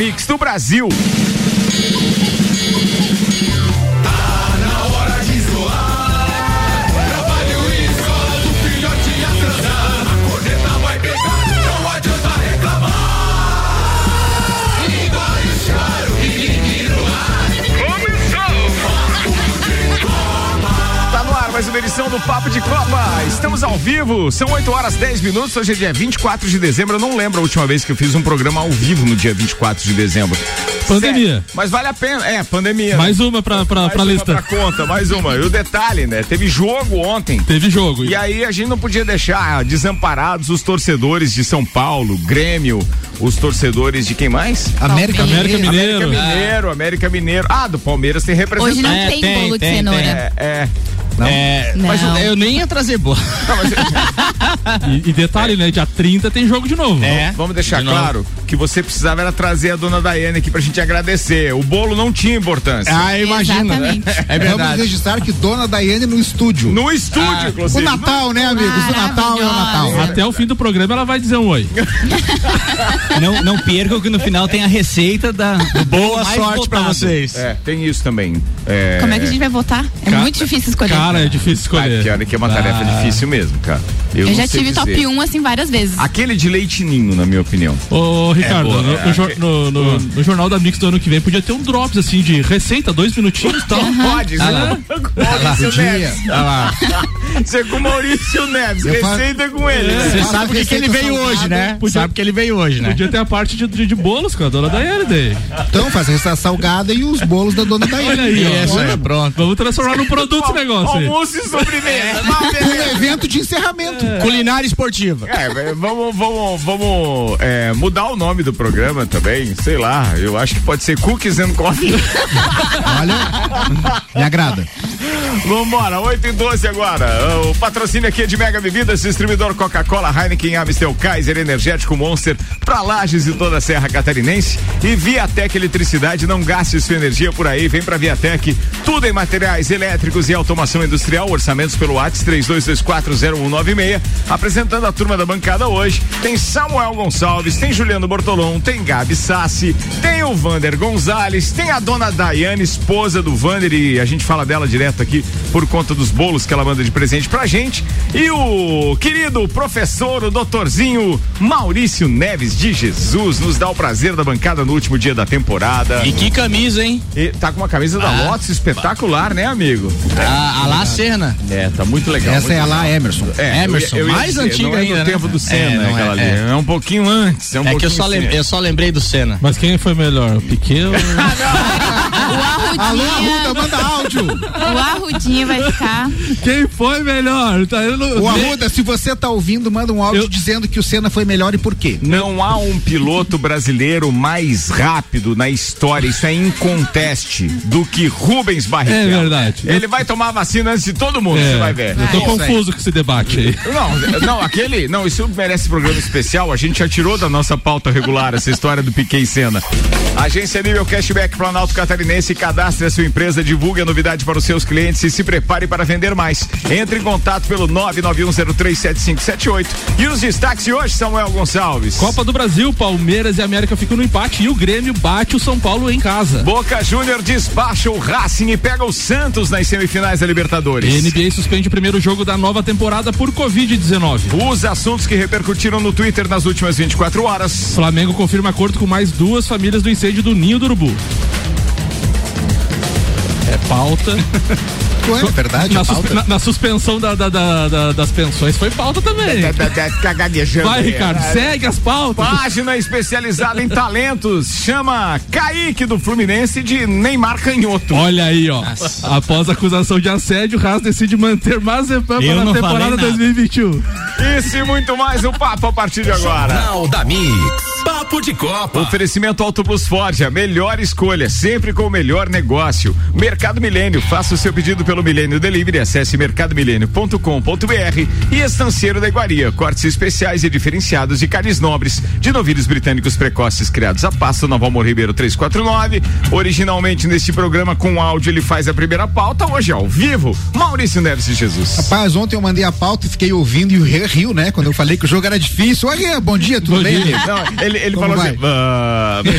Mix do Brasil. Uma edição do Papo de Copa. Estamos ao vivo, são 8 horas 10 minutos. Hoje é dia 24 de dezembro. Eu não lembro a última vez que eu fiz um programa ao vivo no dia 24 de dezembro. Pandemia. Mas vale a pena. É, pandemia. Mais né? uma pra, pra, mais pra uma lista. Pra conta, mais uma. E o detalhe, né? Teve jogo ontem. Teve jogo. E aí a gente não podia deixar desamparados os torcedores de São Paulo, Grêmio, os torcedores de quem mais? América, América Mineiro. América Mineiro, América Mineiro. Ah, do Palmeiras tem representante. Hoje não é, tem, tem bolo tem, de cenoura. É, é. Não? É, não. Mas eu nem ia trazer boa. e, e, detalhe, né? Dia 30 tem jogo de novo. É. Vamos deixar de claro novo. que você precisava era trazer a dona Daiane aqui pra gente agradecer. O bolo não tinha importância. Ah, imagina. É verdade. Vamos registrar que dona Daiane no estúdio. No estúdio, ah, inclusive. O Natal, né, amigos? O Natal é o Natal. Até o fim do programa ela vai dizer um oi. não, não percam que no final tem a receita da Boa sorte para vocês. É, tem isso também. É... Como é que a gente vai votar? É muito difícil escolher. Cara, é difícil escolher. Ah, que, que é uma ah. tarefa difícil mesmo, cara. Eu, eu já tive dizer. top 1 assim várias vezes. Aquele de leitinho, na minha opinião. Ô, Ricardo, é no, é, no, no, no, jornal da Mix do ano que vem podia ter um drops assim de receita, dois minutinhos e tal. Pode, né? Maurício Neves. Você com o Maurício Neves, receita com ele. Você né? sabe que, que ele veio hoje, né? Podia, sabe que ele veio hoje, né? Podia ter a parte de, de, de bolos com a dona Daiane daí. Então faz a receita salgada e os bolos da dona Daiane. Olha aí, ó. Olha, pronto. Vamos transformar no produto esse negócio. Almoço e sobremesa. Um evento de encerramento. É. Culinária esportiva. É, vamos, vamos, vamos é, mudar o nome do programa também. Sei lá, eu acho que pode ser Cookies and Coffee. Olha, me agrada. Vambora, 8 e 12 agora. O patrocínio aqui é de Mega Bebidas, distribuidor Coca-Cola, Heineken, Amstel, Kaiser, Energético Monster, pra Lages e toda a Serra Catarinense. E Viatec Eletricidade, não gaste sua energia por aí, vem pra Viatec. Tudo em materiais elétricos e automação industrial, orçamentos pelo WhatsApp 32240196. Apresentando a turma da bancada hoje, tem Samuel Gonçalves, tem Juliano Bortolom, tem Gabi Sassi, tem o Vander Gonzalez, tem a dona Daiane, esposa do Vander, e a gente fala dela direto aqui por conta dos bolos que ela manda de presente pra gente. E o querido professor, o doutorzinho Maurício Neves de Jesus, nos dá o prazer da bancada no último dia da temporada. E que camisa, hein? E tá com uma camisa da ah, Lotus espetacular, né, amigo? A, a Lá Serna. É, tá muito legal. Essa muito é a Lá Emerson. É, Emerson, eu, eu mais dizer, antiga não é ainda, do né? tempo do Senna, é, aquela é, ali. É. um pouquinho antes. É, um é que eu só, lembrei, eu só lembrei do Senna. Mas quem foi melhor, o Piquet ou... o Arrudinha. Alô, Arruda, manda áudio. O Arrudinha vai ficar. Quem foi melhor? Tá, não... O Arruda, se você tá ouvindo, manda um áudio eu... dizendo que o Senna foi melhor e por quê. Não há um piloto brasileiro mais rápido na história, isso é inconteste, do que Rubens Barrichello. É verdade. Ele vai tomar vacina antes de todo mundo, é, você vai ver. Eu tô é confuso com esse debate aí. Não, não, aquele, não, isso merece programa especial, a gente já tirou da nossa pauta regular essa história do Piquet e Senna. Agência Nível Cashback Planalto Catarinense, cadastre a sua empresa, divulgue a novidade para os seus clientes e se prepare para vender mais. Entre em contato pelo 991037578. E os destaques de hoje, Samuel Gonçalves. Copa do Brasil, Palmeiras e América ficam no empate e o Grêmio bate o São Paulo em casa. Boca Júnior despacha o Racing e pega o Santos nas semifinais da Libertadores. NBA suspende o primeiro jogo da nova temporada por Covid-19. Os assuntos que repercutiram no Twitter nas últimas 24 horas. Flamengo confirma acordo com mais duas famílias do incêndio do Ninho do Urubu. É pauta. Ué, é verdade, na, suspe na, na suspensão da, da, da, das pensões foi pauta também. Vai, Ricardo, segue as pautas. Página especializada em talentos chama Kaique do Fluminense de Neymar Canhoto. Olha aí, ó. Nossa. Após a acusação de assédio, o Haas decide manter Mazepam para a temporada 2021. Isso e muito mais o papo a partir de agora. Jornal da Mix. Papo de Copa. Oferecimento Auto Plus Ford, a melhor escolha, sempre com o melhor negócio. Mercado Milênio, faça o seu pedido pelo Milênio Delivery, acesse mercadomilênio.com.br e Estanceiro da Iguaria, cortes especiais e diferenciados de carnes nobres, de novilhos britânicos precoces criados a pasto, Nova Amor Ribeiro 349. Originalmente neste programa com áudio ele faz a primeira pauta, hoje ao vivo, Maurício Neves de Jesus. Rapaz, ontem eu mandei a pauta e fiquei ouvindo e o rio, né? Quando eu falei que o jogo era difícil. Olha, bom dia, tudo bom bem? Dia. Não, ele, ele falou vai? assim. "Ah",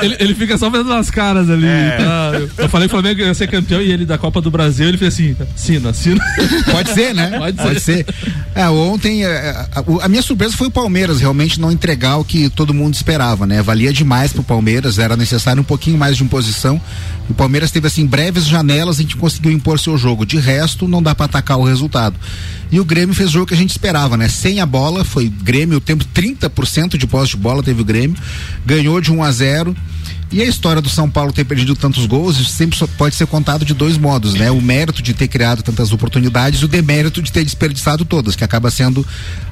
Ele, ele- ele fica só fazendo as caras ali. É. tá? Eu- falei que o Flamengo ia ser campeão e ele da Copa do Brasil, ele fez assim, assina, assina. Pode ser, né? Pode ser. É, ontem, é, a, a- a minha surpresa foi o Palmeiras realmente não entregar o que todo mundo esperava, né? Valia demais pro Palmeiras, era necessário um pouquinho mais de imposição. O Palmeiras teve, assim, breves janelas em que conseguiu impor seu jogo. De resto, não dá pra atacar o resultado. E o Grêmio fez o jogo que a gente esperava, né? Sem a bola, foi Grêmio, o tempo 30% de posse de bola teve o Grêmio, ganhou de 1 a 0 e a história do São Paulo ter perdido tantos gols sempre só pode ser contado de dois modos, né? O mérito de ter criado tantas oportunidades e o demérito de ter desperdiçado todas, que acaba sendo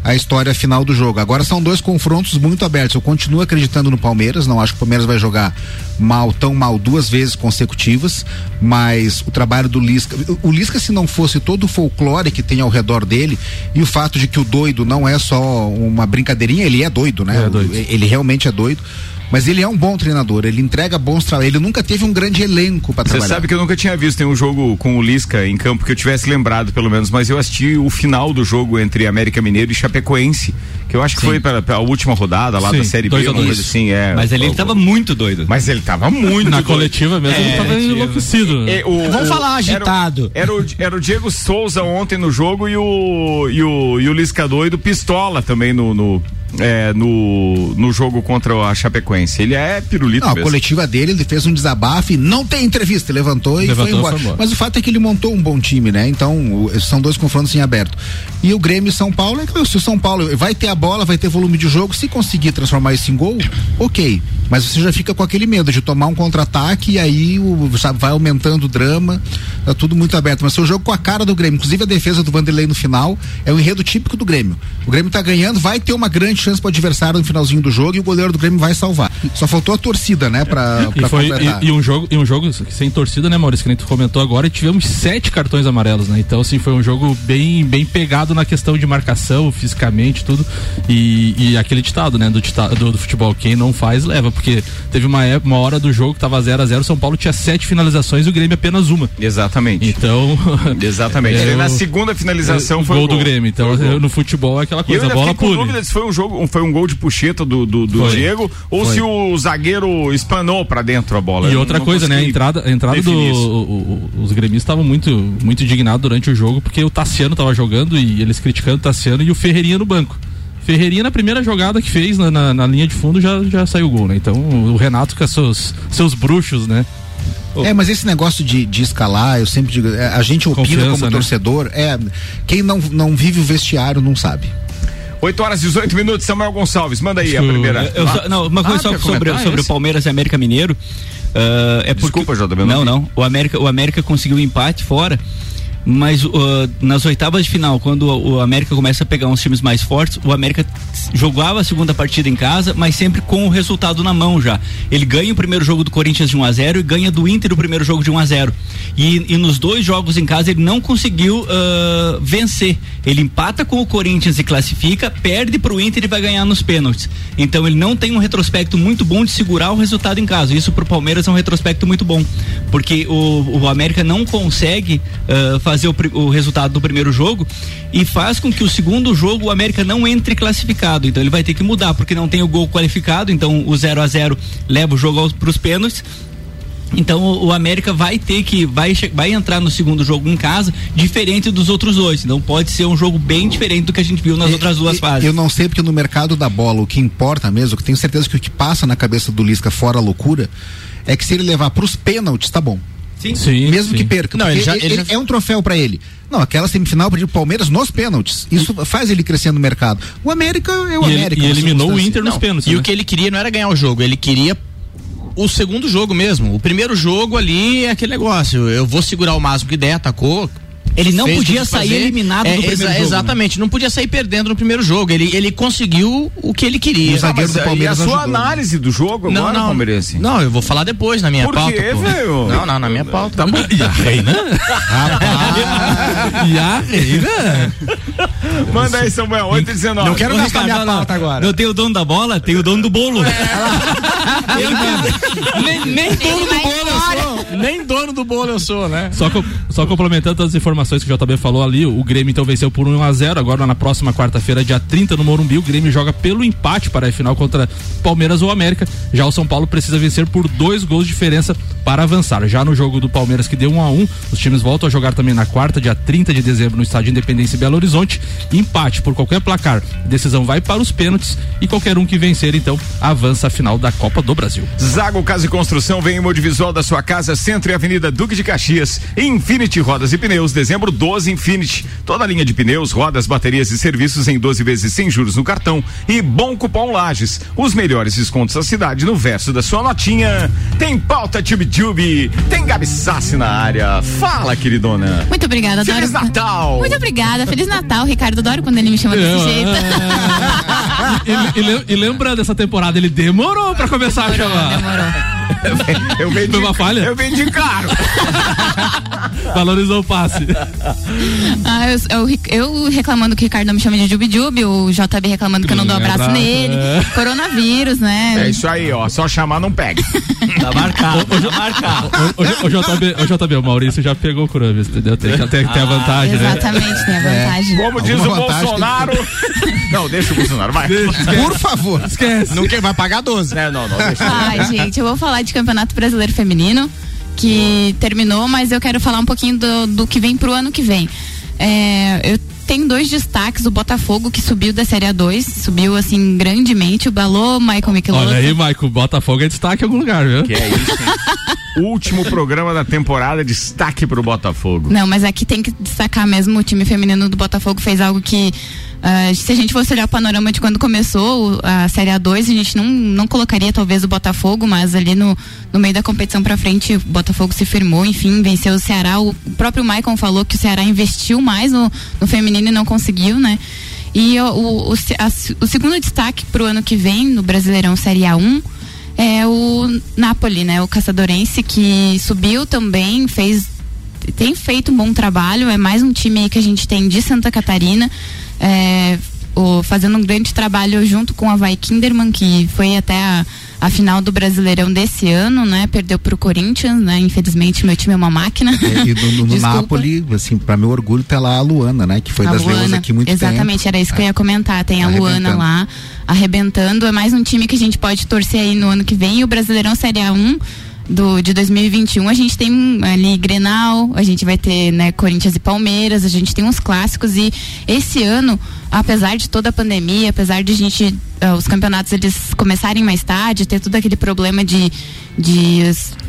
a história final do jogo. Agora são dois confrontos muito abertos. Eu continuo acreditando no Palmeiras, não acho que o Palmeiras vai jogar mal, tão mal duas vezes consecutivas, mas o trabalho do Lisca, o Lisca se não fosse todo o folclore que tem ao redor dele e o fato de que o doido não é só uma brincadeirinha, ele é doido, né? É doido. Ele realmente é doido. Mas ele é um bom treinador, ele entrega bons trabalhos, ele nunca teve um grande elenco para Você trabalhar. sabe que eu nunca tinha visto nenhum jogo com o Lisca em campo que eu tivesse lembrado, pelo menos, mas eu assisti o final do jogo entre América Mineiro e Chapecoense, que eu acho que foi para a última rodada lá Sim, da Série B, dois uma dois. coisa assim, é. Mas ali ele tava muito doido. Mas ele tava muito Na doido. coletiva mesmo, ele É, tava coletiva. enlouquecido. É, o- Vamos o- falar agitado. Era, o, era, o, era o Diego Souza ontem no jogo e o, e o, e o Lisca doido pistola também no, no, é, no, no jogo contra a Chapecoense. Ele é pirulito Não, a coletiva dele, ele fez um desabafo e não tem entrevista, ele levantou e Levantou, foi embora. foi embora. Mas o fato é que ele montou um bom time, né? Então, o- são dois confrontos em aberto. E o Grêmio e São Paulo, é se o São Paulo vai ter a bola, vai ter volume de jogo, se conseguir transformar isso em gol, ok. Mas você já fica com aquele medo de tomar um contra-ataque e aí o, sabe, vai aumentando o drama, tá tudo muito aberto. Mas seu jogo com a cara do Grêmio, inclusive a defesa do Vanderlei no final, é um enredo típico do Grêmio. O Grêmio tá ganhando, vai ter uma grande chance pro adversário no finalzinho do jogo e o goleiro do Grêmio vai salvar. Só faltou a torcida, né, pra, E, pra foi, completar. e, e um jogo, e um jogo sem torcida, né, Maurício? Que nem tu comentou agora, e tivemos sete cartões amarelos, né? Então, assim, foi um jogo bem, bem pegado na questão de marcação, fisicamente, tudo. E, e aquele ditado, né, do, do, do futebol, quem não faz, leva, porque teve uma, época, uma hora do jogo que tava 0 a 0 São Paulo tinha sete finalizações e o Grêmio apenas uma. Exatamente. Então. Exatamente. É, Ele, na segunda finalização o foi gol, o do Grêmio. Então, gol. eu- no futebol é aquela E eu coisa, ainda bola com pure. dúvida se foi um jogo, um- foi um gol de puxeta do, do, do Foi. Diego ou Foi. se o zagueiro espanou pra dentro a bola. E Eu outra coisa, né? A entrada, a entrada do. o- o- os gremistas estavam muito, muito indignados durante o jogo porque o Tassiano tava jogando e eles criticando o Tassiano e o Ferreirinha no banco. Ferreirinha, na primeira jogada que fez na, na- na linha de fundo, já, já saiu o gol, né? Então o Renato com seus, seus bruxos, né? É, mas esse negócio de, de escalar, eu sempre digo, é, a gente opina Confiança, como né? torcedor, é, quem não, não vive o vestiário não sabe. 8 horas e 18 minutos, Samuel Gonçalves, manda aí a primeira. Eu só- não, uma coisa Ah, só sobre, sobre o esse? Palmeiras e América Mineiro. ah, é porque, Desculpa, JB, eu não não. O América, o América conseguiu um empate fora. Mas ah, nas oitavas de final, quando o, o América começa a pegar uns times mais fortes, o América jogava a segunda partida em casa, mas sempre com o resultado na mão já. Ele ganha o primeiro jogo do Corinthians de 1 a 0 e ganha do Inter o primeiro jogo de 1 a 0 E, e nos dois jogos em casa ele não conseguiu ah, vencer. Ele empata com o Corinthians e classifica, perde pro Inter e vai ganhar nos pênaltis. Então ele não tem um retrospecto muito bom de segurar o resultado em casa. Isso pro Palmeiras é um retrospecto muito bom, porque o, o América não consegue ah, fazer o, pri- o resultado do primeiro jogo e faz com que o segundo jogo o América não entre classificado. Então ele vai ter que mudar, porque não tem o gol qualificado, então o 0 a 0 leva o jogo para os pênaltis. Então o, o América vai ter que vai, vai entrar no segundo jogo em casa diferente dos outros dois. Então pode ser um jogo bem diferente do que a gente viu nas outras duas fases. Eu não sei porque no mercado da bola o que importa mesmo, que tenho certeza que o que passa na cabeça do Lisca fora a loucura, é que se ele levar pros pênaltis, tá bom. Sim. Sim. Mesmo sim. que perca. Não, ele já- ele- ele ele já- é um troféu pra ele. Não, aquela semifinal para o Palmeiras nos pênaltis. Isso faz ele crescer no mercado. O América é o E, ele- América. e uma eliminou o. Inter nos Não, pênaltis. E né? o que ele queria não era ganhar o jogo, ele queria o segundo jogo mesmo. O primeiro jogo ali é aquele negócio. Eu vou segurar o máximo que der, atacou. Ele não podia sair fazer. eliminado É, do primeiro exa- jogo. né? Exatamente, não podia sair perdendo no primeiro jogo. Ele, ele conseguiu o que ele queria. E o zagueiro Mas do Palmeiras a sua ajudou, né? análise do jogo Não, agora, não. Palmeirense? Não, eu vou falar depois na minha Por pauta. quê, velho? Não, não, na minha pauta. Tá bom. E a reina? e a reina? Manda aí, Samuel, 8 e 19. Não quero gastar minha Ricardo, pauta não, agora. Não tem o dono da bola, tem o dono do bolo. É. Eu- nem, nem dono do vai bolo eu embora. sou. Nem dono do bolo eu sou, né? Só, co- só complementando todas as informações que o JB falou ali, o Grêmio então venceu por 1 a 0 Agora na próxima quarta-feira, dia 30, no Morumbi, o Grêmio joga pelo empate para a final contra Palmeiras ou América. Já o São Paulo precisa vencer por dois gols de diferença para avançar. Já no jogo do Palmeiras, que deu 1 a 1 os times voltam a jogar também na quarta, dia 30 de dezembro, no estádio Independência em Belo Horizonte. Empate por qualquer placar. Decisão vai para os pênaltis e qualquer um que vencer, então, avança a final da Copa do Brasil. Zago Casa e Construção vem em audiovisual da sua casa, Centro e Avenida Duque de Caxias. Infinity Rodas e Pneus, dezembro 12 Infinity. Toda a linha de pneus, rodas, baterias e serviços em 12 vezes sem juros no cartão. E bom cupom Lages. Os melhores descontos da cidade no verso da sua notinha. Tem pauta Tube Tube. Tem Gabi Sassi na área. Fala, queridona. Muito obrigada, adoro. Feliz Natal! Muito obrigada. Feliz Natal, Ricardo. Adoro quando ele me chama desse jeito. e, e e lembra dessa temporada, ele demorou pra começar a chamar. Demorou. Eu vendi, Foi uma falha? Eu vendi caro. Valorizou o passe. Ah, eu, eu- eu reclamando que o Ricardo não me chama de Jubi Jubi, o JB reclamando que eu não dou abraço Abraço, nele. é. Coronavírus, né? É isso aí, ó. Só chamar não pega. Tá marcado, tá marcado. O, o, o JB, o JB, o Maurício já pegou o coronavírus, entendeu? Tem, que- tem que ter a vantagem, né? Exatamente, tem a vantagem. Como diz Alguma o Bolsonaro. Não, deixa o Bolsonaro, vai. Por favor. Esquece. Não quer, vai pagar 12. Não, não, não, deixa. Ai, gente, eu vou falar de Campeonato Brasileiro Feminino, que terminou, mas eu quero falar um pouquinho do, do que vem pro ano que vem. É, eu tenho dois destaques, o Botafogo, que subiu da Série A2, subiu assim grandemente, o Balô, Michael Michelotto. Olha aí, Maico, Botafogo é destaque em algum lugar, viu? Que é isso? Último programa da temporada, destaque pro Botafogo. Não, mas aqui tem que destacar mesmo o time feminino do Botafogo fez algo que ah, se a gente fosse olhar o panorama de quando começou o- a Série A2, a gente não, não colocaria talvez o Botafogo, mas ali no, no meio da competição pra frente o Botafogo se firmou, enfim, venceu o Ceará. O, o próprio Maicon falou que o Ceará investiu mais no, no feminino e não conseguiu, né? E o, o, o, a- o segundo destaque pro ano que vem no Brasileirão Série A1 é o Napoli, né? O caçadorense que subiu também, fez tem feito um bom trabalho, é mais um time que a gente tem de Santa Catarina, é, o- fazendo um grande trabalho junto com a Vai Kinderman, que foi até a, a final do Brasileirão desse ano, né? Perdeu pro Corinthians, né? Infelizmente meu time é uma máquina. É, E no, no. Napoli, assim, pra meu orgulho, tá lá a Luana, né? Que foi A das leões Luana, aqui muito Exatamente, tempo. era isso que eu ia comentar. Tem a Luana lá, arrebentando. É mais um time que a gente pode torcer aí no ano que vem. E o Brasileirão Série A1 do, de 2021, a gente tem hum, ali Grenal, a gente vai ter né, Corinthians e Palmeiras, a gente tem uns clássicos. E esse ano, apesar de toda a pandemia, apesar de a gente. ah, os campeonatos eles começarem mais tarde, ter todo aquele problema de. de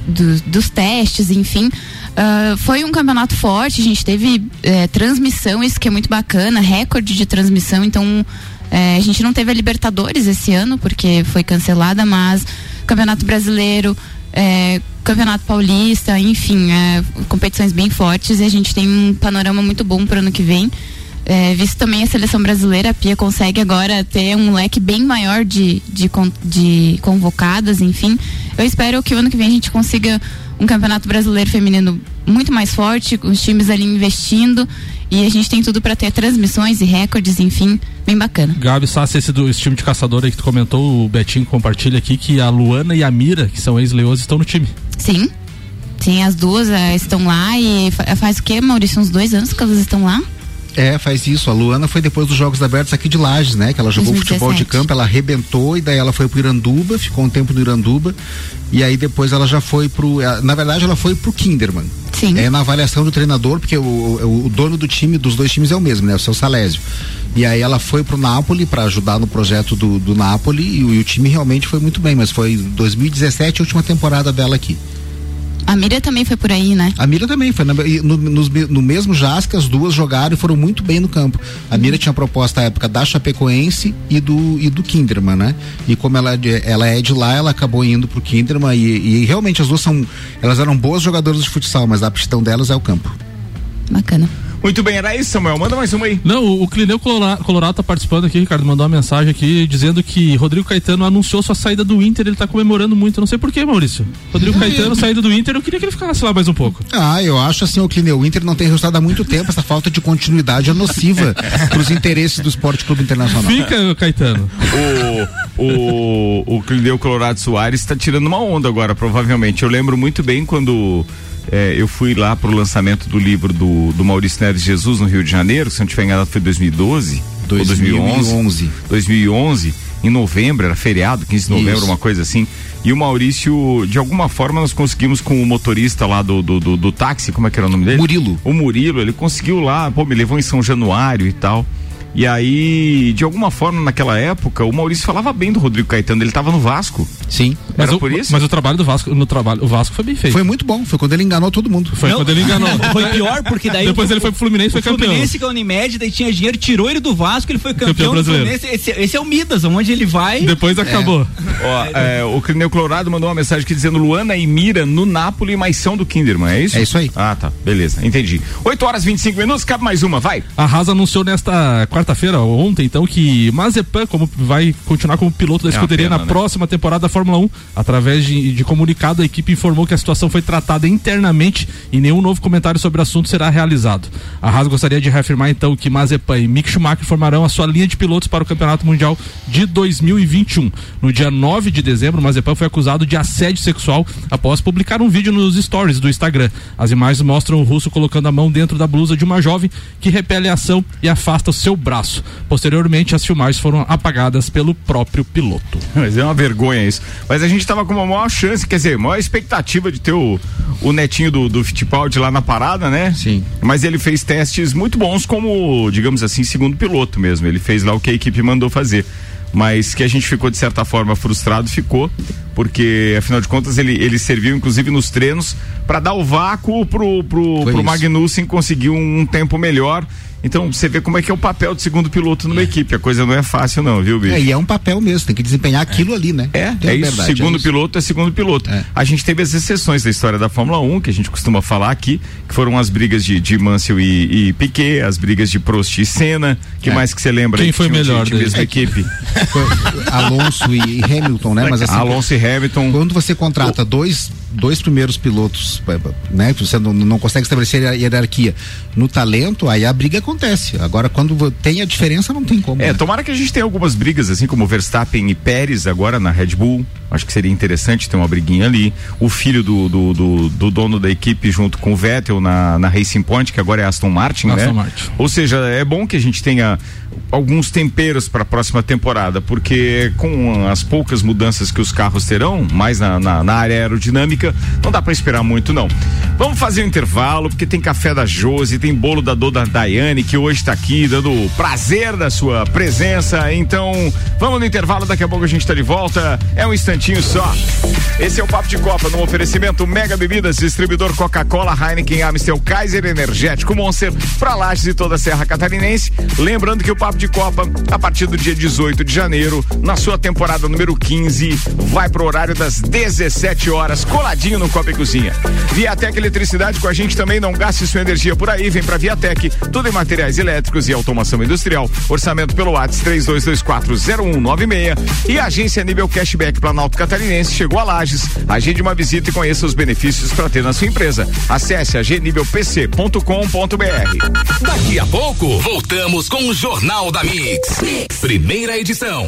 do- dos testes, enfim. ah, foi um campeonato forte, a gente teve eh, transmissão, isso que é muito bacana, recorde de transmissão, então eh, a gente não teve a Libertadores esse ano, porque foi cancelada, mas Campeonato Brasileiro, eh, Campeonato Paulista, enfim, eh, competições bem fortes e a gente tem um panorama muito bom para o ano que vem. É, visto também a seleção brasileira, a Pia consegue agora ter um leque bem maior de, de, de convocadas, enfim. Eu espero que o ano que vem a gente consiga um campeonato brasileiro feminino muito mais forte, os times ali investindo e a gente tem tudo para ter transmissões e recordes, enfim, bem bacana. Gabi Sassi, esse do esse time de caçador aí que tu comentou, o Betinho compartilha aqui que a Luana e a Mira, que são ex-leões, estão no time. Sim. Sim, as duas eh, estão lá e fa- faz o quê, Maurício? Uns dois anos que elas estão lá? É, faz isso. A Luana foi depois dos Jogos Abertos aqui de Lages, né? Que ela jogou 2017. futebol de campo, ela arrebentou e daí ela foi pro Iranduba, ficou um tempo no Iranduba. E aí depois ela já foi pro. eh, Na verdade, ela foi pro Kinderman. Sim. É na avaliação do treinador, porque o, o, o dono do time, dos dois times é o mesmo, né? O seu Salésio. E aí ela foi pro Napoli para ajudar no projeto do, do Napoli e, o- e o time realmente foi muito bem, mas foi 2017 a última temporada dela aqui. A Miriam também foi por aí, né? A Mira também foi na- no, me- no mesmo que as duas jogaram e foram muito bem no campo. A Mira tinha proposta à época da Chapecoense e do, e do Kinderman, né? E como ela, é de- ela é de lá, ela acabou indo pro Kinderman e, e realmente as duas são, elas eram boas jogadoras de futsal, mas a aptidão delas é o campo. Bacana. Muito bem, era isso, Samuel. Manda mais uma aí. Não, o, o Clineu Colorado, Colorado tá participando aqui, Ricardo, mandou uma mensagem aqui dizendo que Rodrigo Caetano anunciou sua saída do Inter, ele tá comemorando muito. Não sei porquê, Maurício. Rodrigo Caetano, saída do Inter, eu queria que ele ficasse lá mais um pouco. Ah, eu acho assim, o Clineu, o Inter não tem resultado há muito tempo, essa falta de continuidade é nociva pros interesses do Esporte Clube Internacional. Fica, Caetano. O, o, o Clineu Colorado Soares está tirando uma onda agora, provavelmente. Eu lembro muito bem quando é, eu fui lá pro lançamento do livro do, do Maurício Neres Jesus no Rio de Janeiro, se não tiver enganado foi 2012 ou 2011. 2011. 2011, em novembro, era feriado, 15 de novembro, Isso. uma coisa assim. E o Maurício, de alguma forma, nós conseguimos com o motorista lá do, do, do, do táxi, como é que era o nome dele? Murilo. O Murilo, ele conseguiu lá, pô, me levou em São Januário e tal. E aí, de alguma forma, naquela época, o Maurício falava bem do Rodrigo Caetano, ele tava no Vasco. Sim. Mas, Era o, por isso? mas o trabalho do Vasco, no trabalho, o Vasco foi bem feito. Foi muito bom, foi quando ele enganou todo mundo. Foi Não, quando ele enganou. Foi pior, porque daí. Depois o- ele foi pro Fluminense e foi o campeão. Fluminense com a Unimed, daí tinha dinheiro, tirou ele do Vasco, ele foi campeão, Campeão do brasileiro. Fluminense. Esse, esse é o Midas, onde ele vai. Depois acabou. Ó, é, o Crineu Colorado mandou uma mensagem aqui dizendo Luana e Mira no Napoli, mas são do Kinderman, é isso? É isso aí. Ah, tá. Beleza, entendi. 8 horas e 25 minutos, cabe mais uma, vai. A Haas anunciou nesta quarta-feira, ontem, então, que Mazepan como, vai continuar como piloto da É escuderia pena, na né? próxima temporada da Fórmula 1. Através de, de comunicado, a equipe informou que a situação foi tratada internamente e nenhum novo comentário sobre o assunto será realizado. A Haas gostaria de reafirmar, então, que Mazepan e Mick Schumacher formarão a sua linha de pilotos para o Campeonato Mundial de 2021. No dia 9 de dezembro, Mazepan foi acusado de assédio sexual após publicar um vídeo nos stories do Instagram. As imagens mostram o russo colocando a mão dentro da blusa de uma jovem que repele a ação e afasta o seu braço. Posteriormente, as filmagens foram apagadas pelo próprio piloto. Mas é uma vergonha isso. Mas a gente tava com uma maior chance, quer dizer, maior expectativa de ter o, o netinho do, do Fittipaldi lá na parada, né? Sim. Mas ele fez testes muito bons como, digamos assim, segundo piloto mesmo. Ele fez lá o que a equipe mandou fazer. Mas que a gente ficou de certa forma frustrado, ficou, porque afinal de contas ele, ele serviu inclusive nos treinos para dar o vácuo pro, pro, Foi pro isso. Magnussen conseguir um, um tempo melhor. Então você vê como é que é o papel de segundo piloto numa equipe. A coisa não é fácil, não, viu, bicho? É, e é um papel mesmo, tem que desempenhar aquilo ali, né? É, é a isso. verdade, segundo é isso. piloto é segundo piloto. É. A gente teve as exceções da história da Fórmula 1, que a gente costuma falar aqui, que foram as brigas de, de Mansell e, e Piquet, as brigas de Prost e Senna. que É. mais que você lembra? Quem aí que foi melhor mesma equipe? Alonso e Hamilton, né? Mas assim, Alonso e Hamilton. Quando você contrata dois, dois primeiros pilotos, né? Você não, não consegue estabelecer a hierarquia no talento, aí a briga acontece. Agora, quando tem a diferença, não tem como. É, né? tomara que a gente tenha algumas brigas, assim como Verstappen e Pérez agora na Red Bull. Acho que seria interessante ter uma briguinha ali. O filho do, do, do- do dono da equipe junto com o Vettel na, na Racing Point, que agora é Aston Martin, né? Aston Martin. Ou seja, é bom que a gente tenha alguns temperos para a próxima temporada, porque com as poucas mudanças que os carros terão, mais na, na, na área aerodinâmica, não dá para esperar muito, não. Vamos fazer um intervalo, porque tem café da Josi, tem bolo da Dona Daiane, que hoje está aqui dando prazer da sua presença. Então, vamos no intervalo, daqui a pouco a gente está de volta. É um instantinho só. Esse é o Papo de Copa, no oferecimento Mega Bebidas, distribuidor Coca-Cola, Heineken, Amstel, Kaiser Energético Monster, para Lages e toda a Serra Catarinense. Lembrando que o Papo de Copa, a partir do dia 18 de janeiro, na sua temporada número 15, vai pro horário das 17 horas, coladinho no Copa e Cozinha. Viatec Eletricidade com a gente também, não gaste sua energia por aí, vem pra Viatec, tudo em materiais elétricos e automação industrial. Orçamento pelo WhatsApp 32240196 e a agência nível cashback Planalto Catarinense chegou a Lages. Agende uma visita e conheça os benefícios para ter na sua empresa. Acesse agnivelpc.com.br. Daqui a pouco, voltamos com o Jornal da mix. Primeira edição.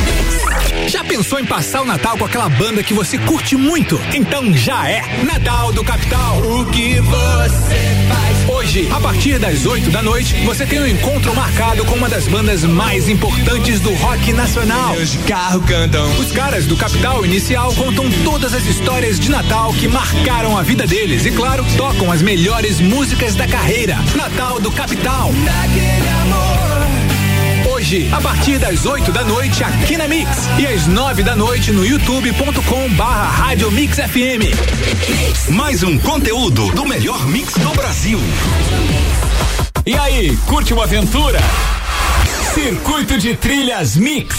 Já pensou em passar o Natal com aquela banda que você curte muito? Então já é Natal do Capital. O que você faz? Hoje, a partir das 8 da noite, você tem um encontro marcado com uma das bandas mais importantes do rock nacional. Os carros cantam. Os caras do Capital Inicial contam todas as histórias de Natal que marcaram a vida deles e, claro, tocam as melhores músicas da carreira. Natal do Capital. Hoje, a partir das 8 da noite, aqui na Mix. E às 9 da noite no youtube.com barra Rádio Mix FM. Mais um conteúdo do melhor mix do Brasil. E aí, curte uma aventura? Circuito de Trilhas Mix.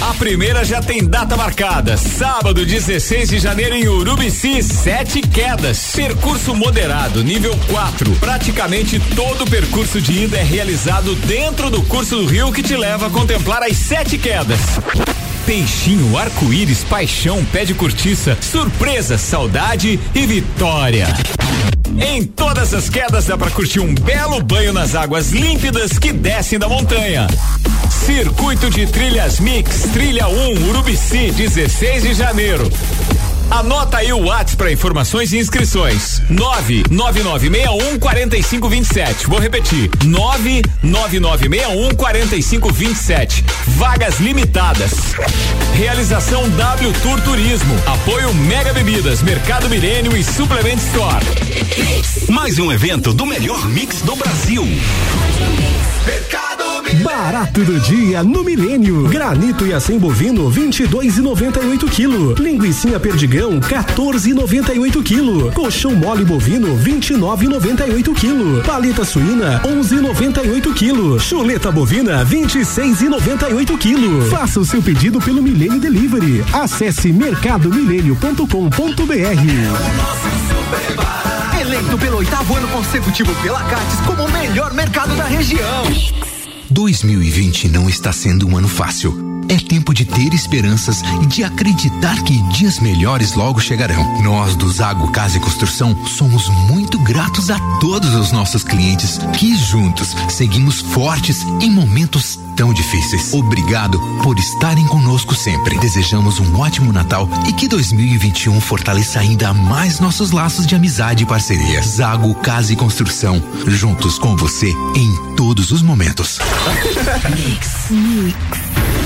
A primeira já tem data marcada. Sábado, 16 de janeiro, em Urubici, sete quedas. Percurso moderado, nível 4. Praticamente todo o percurso de ida é realizado dentro do curso do rio que te leva a contemplar as sete quedas. Peixinho, arco-íris, paixão, pé de cortiça, surpresa, saudade e vitória. Em todas as quedas dá para curtir um belo banho nas águas límpidas que descem da montanha. Circuito de Trilhas Mix, Trilha 1, Urubici, 16 de janeiro. Anota aí o WhatsApp para informações e inscrições. 99961 4527. Vou repetir. 99961 4527. Vagas limitadas. Realização W Tour Turismo. Apoio Mega Bebidas, Mercado Milênio e Suplement Store. Mais um evento do melhor mix do Brasil. Barato do dia no Milênio. Granito e acém bovino 22,98 kg. Linguiça perdigão 14,98 kg. Colchão mole bovino 29,98 kg. Paleta suína 11,98 kg. Chuleta bovina 26,98 kg. Faça o seu pedido pelo Milênio Delivery. Acesse mercadomilênio.com.br. Eleito pelo oitavo ano consecutivo pela Cates como o melhor mercado da região. 2020 não está sendo um ano fácil. É tempo de ter esperanças e de acreditar que dias melhores logo chegarão. Nós do Zago Casa e Construção somos muito gratos a todos os nossos clientes que juntos seguimos fortes em momentos tão difíceis. Obrigado por estarem conosco sempre. Desejamos um ótimo Natal e que 2021 fortaleça ainda mais nossos laços de amizade e parceria. Zago Casa e Construção, juntos com você em todos os momentos. Mix. Mix.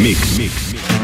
Mix. Mix.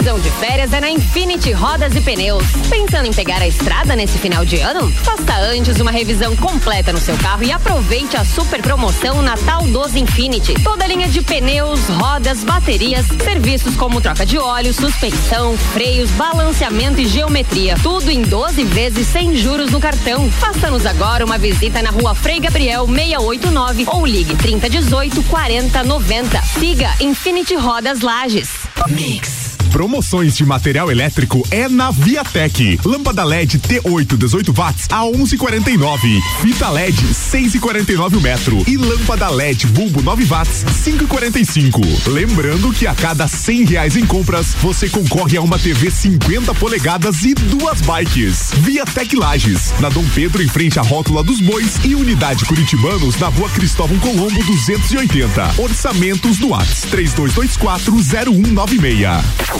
Previsão de férias é na Infinity Rodas e Pneus. Pensando em pegar a estrada nesse final de ano? Faça antes uma revisão completa no seu carro e aproveite a super promoção Natal dos Infinity. Toda linha de pneus, rodas, baterias, serviços como troca de óleo, suspensão, freios, balanceamento e geometria. Tudo em 12 vezes sem juros no cartão. Faça-nos agora uma visita na rua Frei Gabriel 689 ou ligue 3018 4090. Siga Infinity Rodas Lages. Mix. Promoções de material elétrico é na Viatec. Lâmpada LED T8 18 watts a 11,49. Fita LED 6,49 o metro e lâmpada LED bulbo 9 watts 5,45. Lembrando que a cada 100 reais em compras você concorre a uma TV 50 polegadas e duas bikes. Viatec Lages na Dom Pedro em frente à rótula dos Bois e unidade Curitibanos na Rua Cristóvão Colombo 280. Orçamentos do Whats 3224 0196.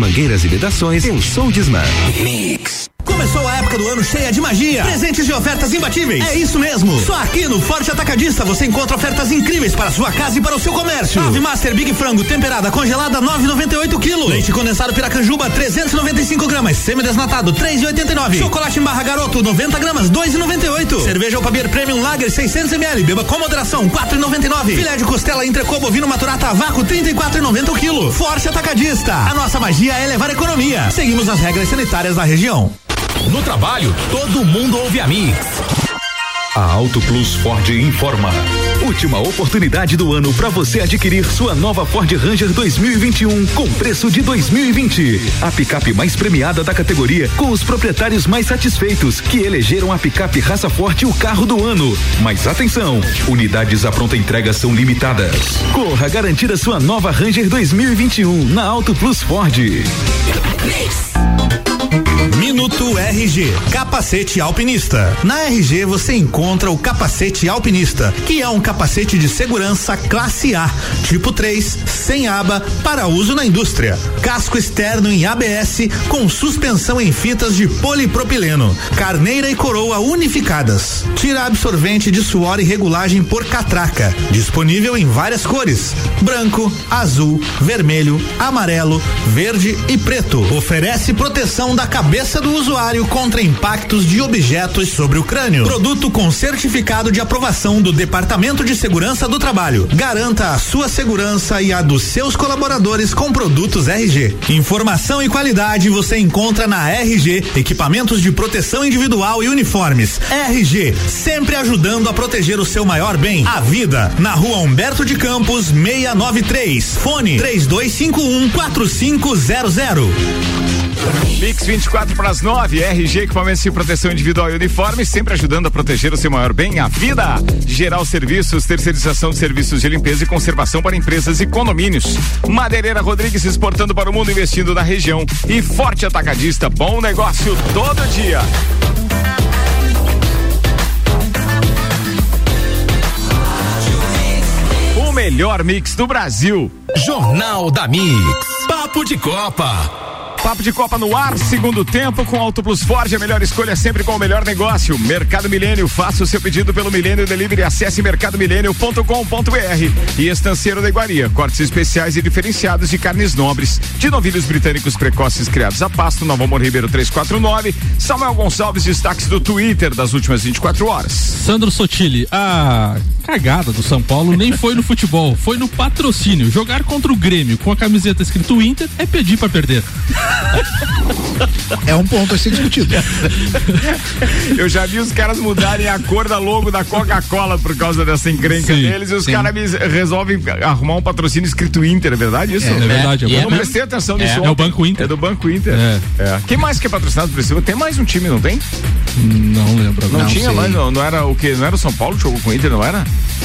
mangueiras e vedações, pensou Disman. Mix. Começou a época do ano cheia de magia, presentes e ofertas imbatíveis. É isso mesmo. Só aqui no Forte Atacadista você encontra ofertas incríveis para a sua casa e para o seu comércio. Ave Master Big Frango temperada congelada 9,98 kg. Leite condensado Piracanjuba 395 gramas. Semi-desnatado 3,89. Chocolate em barra garoto 90 gramas 2,98. Cerveja Alpabir Premium Lager 600 ml. Beba com moderação 4,99. Filé de costela entrecô bovino maturata a vácuo 34,90 o quilo. Forte Atacadista. A nossa magia é levar economia. Seguimos as regras sanitárias da região. No trabalho, todo mundo ouve a Mix. A Auto Plus Ford informa. Última oportunidade do ano para você adquirir sua nova Ford Ranger 2021 com preço de 2020. A picape mais premiada da categoria, com os proprietários mais satisfeitos, que elegeram a picape raça forte o carro do ano. Mas atenção, unidades à pronta entrega são limitadas. Corra garantir a sua nova Ranger 2021 na Auto Plus Ford. Minuto RG, capacete alpinista. Na RG você encontra o capacete alpinista, que é um capacete de segurança classe A, tipo 3, sem aba, para uso na indústria. Casco externo em ABS com suspensão em fitas de polipropileno, carneira e coroa unificadas. Tira absorvente de suor e regulagem por catraca. Disponível em várias cores: branco, azul, vermelho, amarelo, verde e preto. Oferece proteção da cabeça do usuário contra impactos de objetos sobre o crânio. Produto com certificado de aprovação do Departamento de Segurança do Trabalho. Garanta a sua segurança e a dos seus colaboradores com produtos RG. Informação e qualidade você encontra na RG, equipamentos de proteção individual e uniformes. RG, sempre ajudando a proteger o seu maior bem, a vida. Na rua Humberto de Campos, 693. Fone 3251 4500. Mix 24 para as 9, RG Equipamentos de Proteção Individual e Uniforme, sempre ajudando a proteger o seu maior bem, a vida. Geral Serviços, terceirização de serviços de limpeza e conservação para empresas e condomínios. Madeireira Rodrigues exportando para o mundo, investindo na região. E Forte Atacadista, bom negócio todo dia. O melhor mix do Brasil. Jornal da Mix. Papo de Copa. Papo de Copa no ar, segundo tempo com Auto Plus Ford, a melhor escolha sempre com o melhor negócio. Mercado Milênio, faça o seu pedido pelo Milênio Delivery, acesse mercadomilênio.com.br e Estanceiro da Iguaria, cortes especiais e diferenciados de carnes nobres, de novilhos britânicos precoces criados a pasto, Novo Amor Ribeiro 349, Samuel Gonçalves, destaques do Twitter das últimas 24 horas. Sandro Sotile, a cagada do São Paulo nem foi no futebol, foi no patrocínio. Jogar contra o Grêmio com a camiseta escrito Inter é pedir para perder. É um ponto a ser discutido. Eu já vi os caras mudarem a cor da logo da Coca-Cola por causa dessa encrenca Sim, deles e os caras resolvem arrumar um patrocínio escrito Inter, é verdade isso? É, é verdade, é Eu não prestei atenção É, nisso. é ontem. o Banco Inter. É do Banco Inter. É. É. Quem mais que é patrocinado por esse? Tem mais um time, não tem? Não lembro Não, agora. tinha mais, não, não era o que? Não era o São Paulo que jogou com o Inter, não era?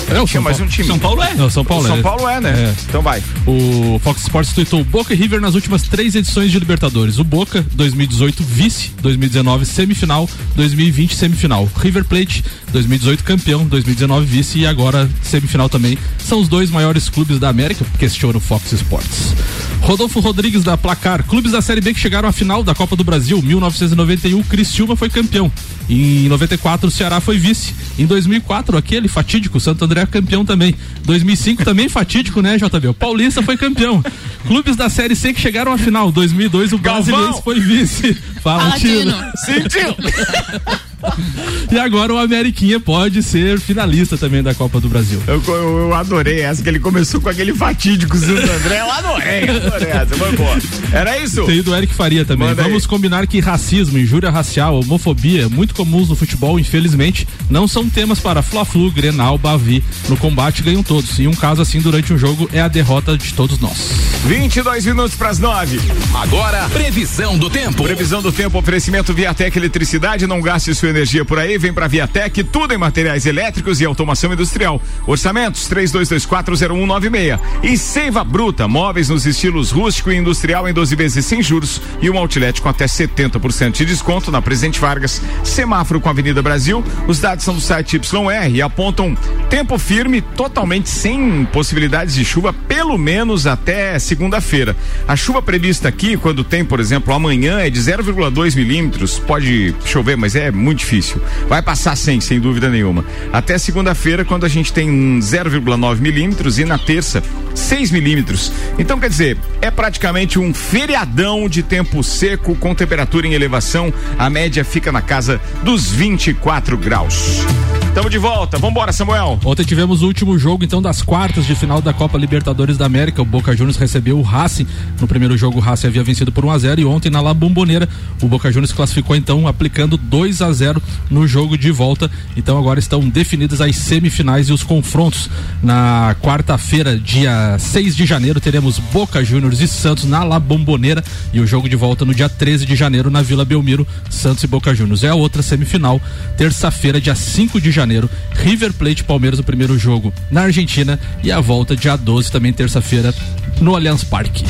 É, o tinha São mais Paulo- um time. São Paulo é? Não, São Paulo O é. São Paulo é, né? É. Então vai. O Fox Sports tweetou Boca e River nas últimas três edições de Libertadores. O Boca, 2018, vice, 2019, semifinal, 2020, semifinal. River Plate, 2018, campeão, 2019, vice e agora semifinal também. São os dois maiores clubes da América, questiona o Fox Sports. Rodolfo Rodrigues da Placar, clubes da Série B que chegaram à final da Copa do Brasil, 1991, Criciúma foi campeão. Em 94, o Ceará foi vice. Em 2004, aquele fatídico, Santo André campeão também. 2005 também fatídico, né, JB? O Paulista foi campeão. Clubes da Série C que chegaram à final. 2002, o Brasileiro foi vice. Fala. Tino. Sentiu. E agora o Ameriquinha pode ser finalista também da Copa do Brasil. Eu, eu- eu adorei essa, que ele começou com aquele fatídico Santo André. Eu adorei, adorei essa. Foi boa. Era isso? Tem do Eric Faria também. Manda aí. Vamos combinar que racismo, injúria racial, homofobia, muito comuns no futebol, infelizmente, não são temas para Fla-Flu, Grenal, Bavi. No combate ganham todos. E um caso assim durante um jogo é a derrota de todos nós. 22 minutos para as 9. Agora, previsão do tempo. Previsão do tempo, oferecimento Viatec Eletricidade. Não gaste sua energia por aí, vem pra Viatec, tudo em materiais elétricos e automação industrial. Orçamentos 32240196. E Seiva Bruta, móveis nos estilos rústico e industrial em 12 vezes sem juros e um outlet com até 70% de desconto na Presidente Vargas, semáforo com a Avenida Brasil. Os dados são do site YR e apontam tempo firme, totalmente sem possibilidades de chuva, pelo menos até segunda-feira. A chuva prevista aqui, quando tem, por exemplo, amanhã é de 0,2 milímetros, pode chover, mas é muito difícil. Vai passar sem, sem dúvida nenhuma. Até segunda-feira, quando a gente tem 0,9 milímetros e na terça 6 milímetros. Então, quer dizer, é praticamente um feriadão de tempo seco com temperatura em elevação. A média fica na casa dos 24 graus. Tamo de volta. Vambora, Samuel. Ontem tivemos o último jogo, então, das quartas de final da Copa Libertadores da América. O Boca Juniors recebeu o Racing. No primeiro jogo, o Racing havia vencido por 1 a 0 e ontem, na La Bombonera, o Boca Juniors classificou, então, aplicando 2 a 0 no jogo de volta. Então, agora estão definidas as semifinais e os confrontos. Na quarta-feira, dia 6 de janeiro, teremos Boca Juniors e Santos na La Bombonera e o jogo de volta no dia 13 de janeiro na Vila Belmiro, Santos e Boca Juniors. É a outra semifinal, terça-feira, dia 5 de janeiro, River Plate Palmeiras, o primeiro jogo na Argentina e a volta dia 12, também terça-feira, no Allianz Parque.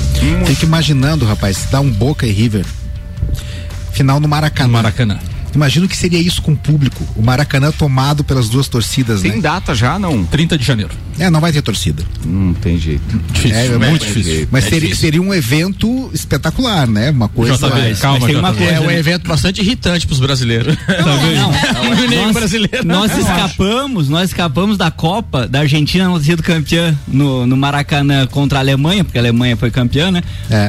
Fica imaginando, rapaz, dá um Boca e River. Final no Maracanã. Maracanã. Imagina o que seria isso com o público. O Maracanã tomado pelas duas torcidas, Tem né? data já, não? 30 de janeiro. É, não vai ter torcida. Não tem jeito. Difícil, é, é muito difícil. Mas É seria, difícil. seria um evento espetacular, né? Uma coisa. Mas- mas tem uma coisa, é um evento bastante irritante pros brasileiros. nós, brasileiro. nós Eu acho. escapamos, nós escapamos da Copa da Argentina não ter sido campeã no, no Maracanã contra a Alemanha, porque a Alemanha foi campeã, né?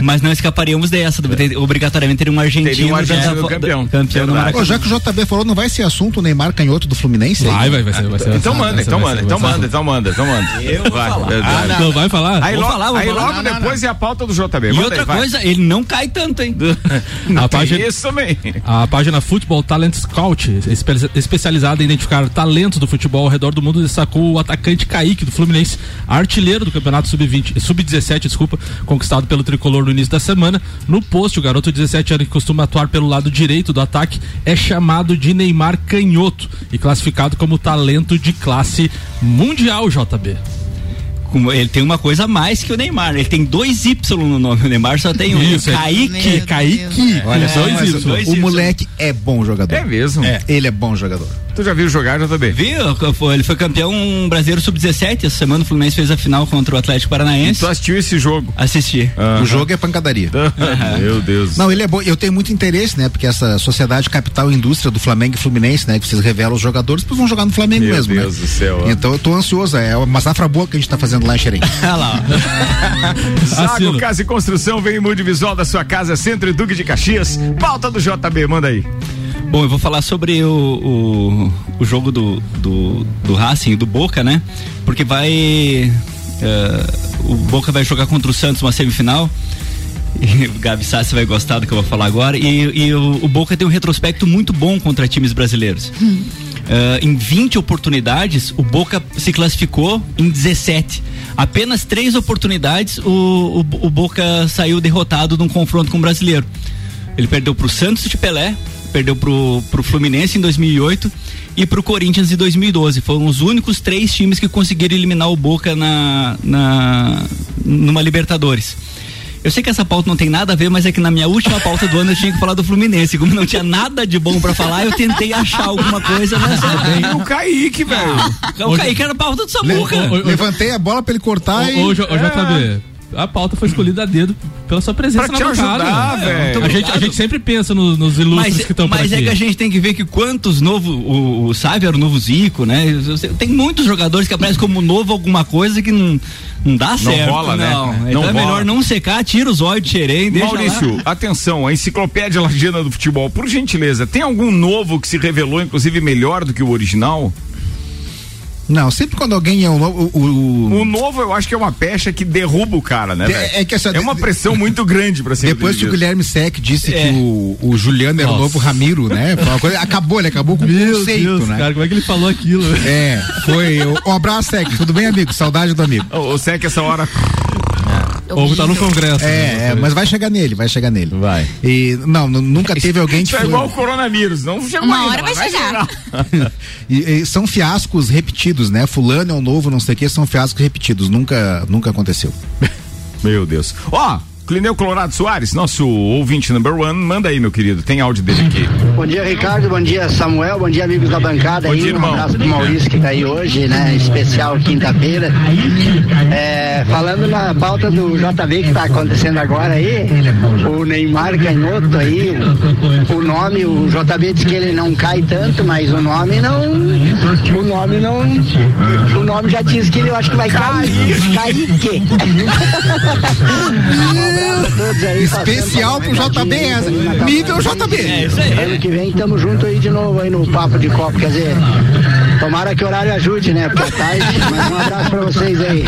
Mas não escaparíamos dessa, obrigatoriamente teria um argentino, Teria um argentino campeão. campeão no Maracanã. Já que o JB falou, não vai ser assunto o Neymar canhoto do Fluminense? Vai, vai, vai ser, vai ser. Então manda, então manda, então manda, então manda, então manda. Eu vou vai, falar. vai, Ah, vai. não vai falar? Aí, Vou logo, falar, vou aí falar. logo Não, não, depois é a pauta do JB. E outra aí, coisa, ele não cai tanto, hein? A página, Isso também. A página Futebol Talent Scout, espe- especializada em identificar talentos do futebol ao redor do mundo, destacou o atacante Kaique do Fluminense, artilheiro do Campeonato Sub-20, Sub-17, desculpa, conquistado pelo tricolor no início da semana. No post, o garoto de 17 anos que costuma atuar pelo lado direito do ataque é chamado de Neymar Canhoto e classificado como talento de classe mundial, JB. Ele tem uma coisa a mais que o Neymar. Ele tem dois Y no nome. O Neymar só tem um. Isso, é. Kaique. Kaique. Olha só, Dois Y, o- dois o Y. moleque é bom jogador. É mesmo? É. Ele é bom jogador. Tu já viu jogar, JB? Viu? Foi- Ele foi campeão brasileiro sub-17. Essa semana o Fluminense fez a final contra o Atlético Paranaense. Tu assistiu esse jogo? Assisti. O jogo é pancadaria. Meu Deus. Não, ele é bom. Eu tenho muito interesse, né? Porque essa sociedade capital e indústria do Flamengo e Fluminense, né? Que vocês revelam os jogadores, depois vão jogar no Flamengo Meu mesmo, Deus né? do céu, ó. Então eu tô ansioso. É uma safra boa que a gente tá fazendo lá em Xerém. Olha lá. Zago Casa e Construção vem multivisual da sua casa, Centro e Duque de Caxias. Pauta do JB, manda aí. Bom, eu vou falar sobre o, o, o jogo do, do, do Racing e do Boca, né? Porque vai. eh, o Boca vai jogar contra o Santos uma semifinal. E o Gabi Sassi vai gostar do que eu vou falar agora. E, e o, o Boca tem um retrospecto muito bom contra times brasileiros. Eh, em 20 oportunidades, o Boca se classificou em 17. Apenas três oportunidades, o, o, o Boca saiu derrotado num confronto com o brasileiro. Ele perdeu pro Santos de Pelé, perdeu pro, pro Fluminense em 2008 e pro Corinthians em 2012. Foram os únicos três times que conseguiram eliminar o Boca na, na numa Libertadores. Eu sei que essa pauta não tem nada a ver, mas é que na minha última pauta do ano eu tinha que falar do Fluminense. Como não tinha nada de bom pra falar, eu tentei achar alguma coisa, mas E o Kaique, velho. o Kaique era a pauta do Samuca. Levantei a bola pra ele cortar e. Ô, J- ô, JB, a pauta foi escolhida a dedo pela sua presença Pra na te bancada. ajudar, É, a, gente, a gente sempre pensa no- nos ilustres Mas, que estão por mas aqui. é que a gente tem que ver que quantos novo o, o Sávio era o novo Zico, né? Tem muitos jogadores que aparecem como novo alguma coisa que não, não dá certo. rola, né? não. Não Então é rola. melhor não secar, tira os olhos de xerém, deixa Maurício, lá. atenção, a enciclopédia ladina do futebol, por gentileza, tem algum novo que se revelou, inclusive, melhor do que o original? Não, sempre quando alguém é um novo. O, o- O novo eu acho que é uma pecha que derruba o cara, né? É- é que essa- é uma pressão muito grande pra ser Depois que o Guilherme Sec disse É. que o, o Juliano era o Nossa. novo Ramiro, né? Coisa, acabou, ele acabou com o Meu conceito, Deus, né? cara, como é que ele falou aquilo? É, foi. Um abraço, Sec. Tudo bem, amigo? Saudade do amigo. O, o Sec, essa hora. O Ou tá no Congresso. É, é, mas vai chegar nele, vai chegar nele. Vai. E não, nu- nunca teve alguém que Isso é foi- igual o coronavírus, não chegou Uma ainda, hora vai mas chegar. E, e são fiascos repetidos, né? Fulano é o novo, não sei o que, são fiascos repetidos. Nunca, nunca aconteceu. Meu Deus. Ó, Clineu Colorado Soares, nosso ouvinte number one, manda aí, meu querido. Tem áudio dele aqui. Bom dia, Ricardo. Bom dia, Samuel. Bom dia, amigos da bancada Bom aí. dia, um irmão. abraço pro Maurício que tá aí hoje, né? Especial quinta-feira. É, falando na pauta do JB que tá acontecendo agora aí, o Neymar Canhoto aí, o nome, o JB diz que ele não cai tanto, mas o nome não. O nome não. O nome já diz que ele eu acho que vai cair. Cair o quê? Especial pro JB essa. Nível JB. Ano que vem tamo junto aí de novo aí no Papo de Copo, quer dizer, tomara que o horário ajude, né? É tarde, mas um abraço pra vocês aí.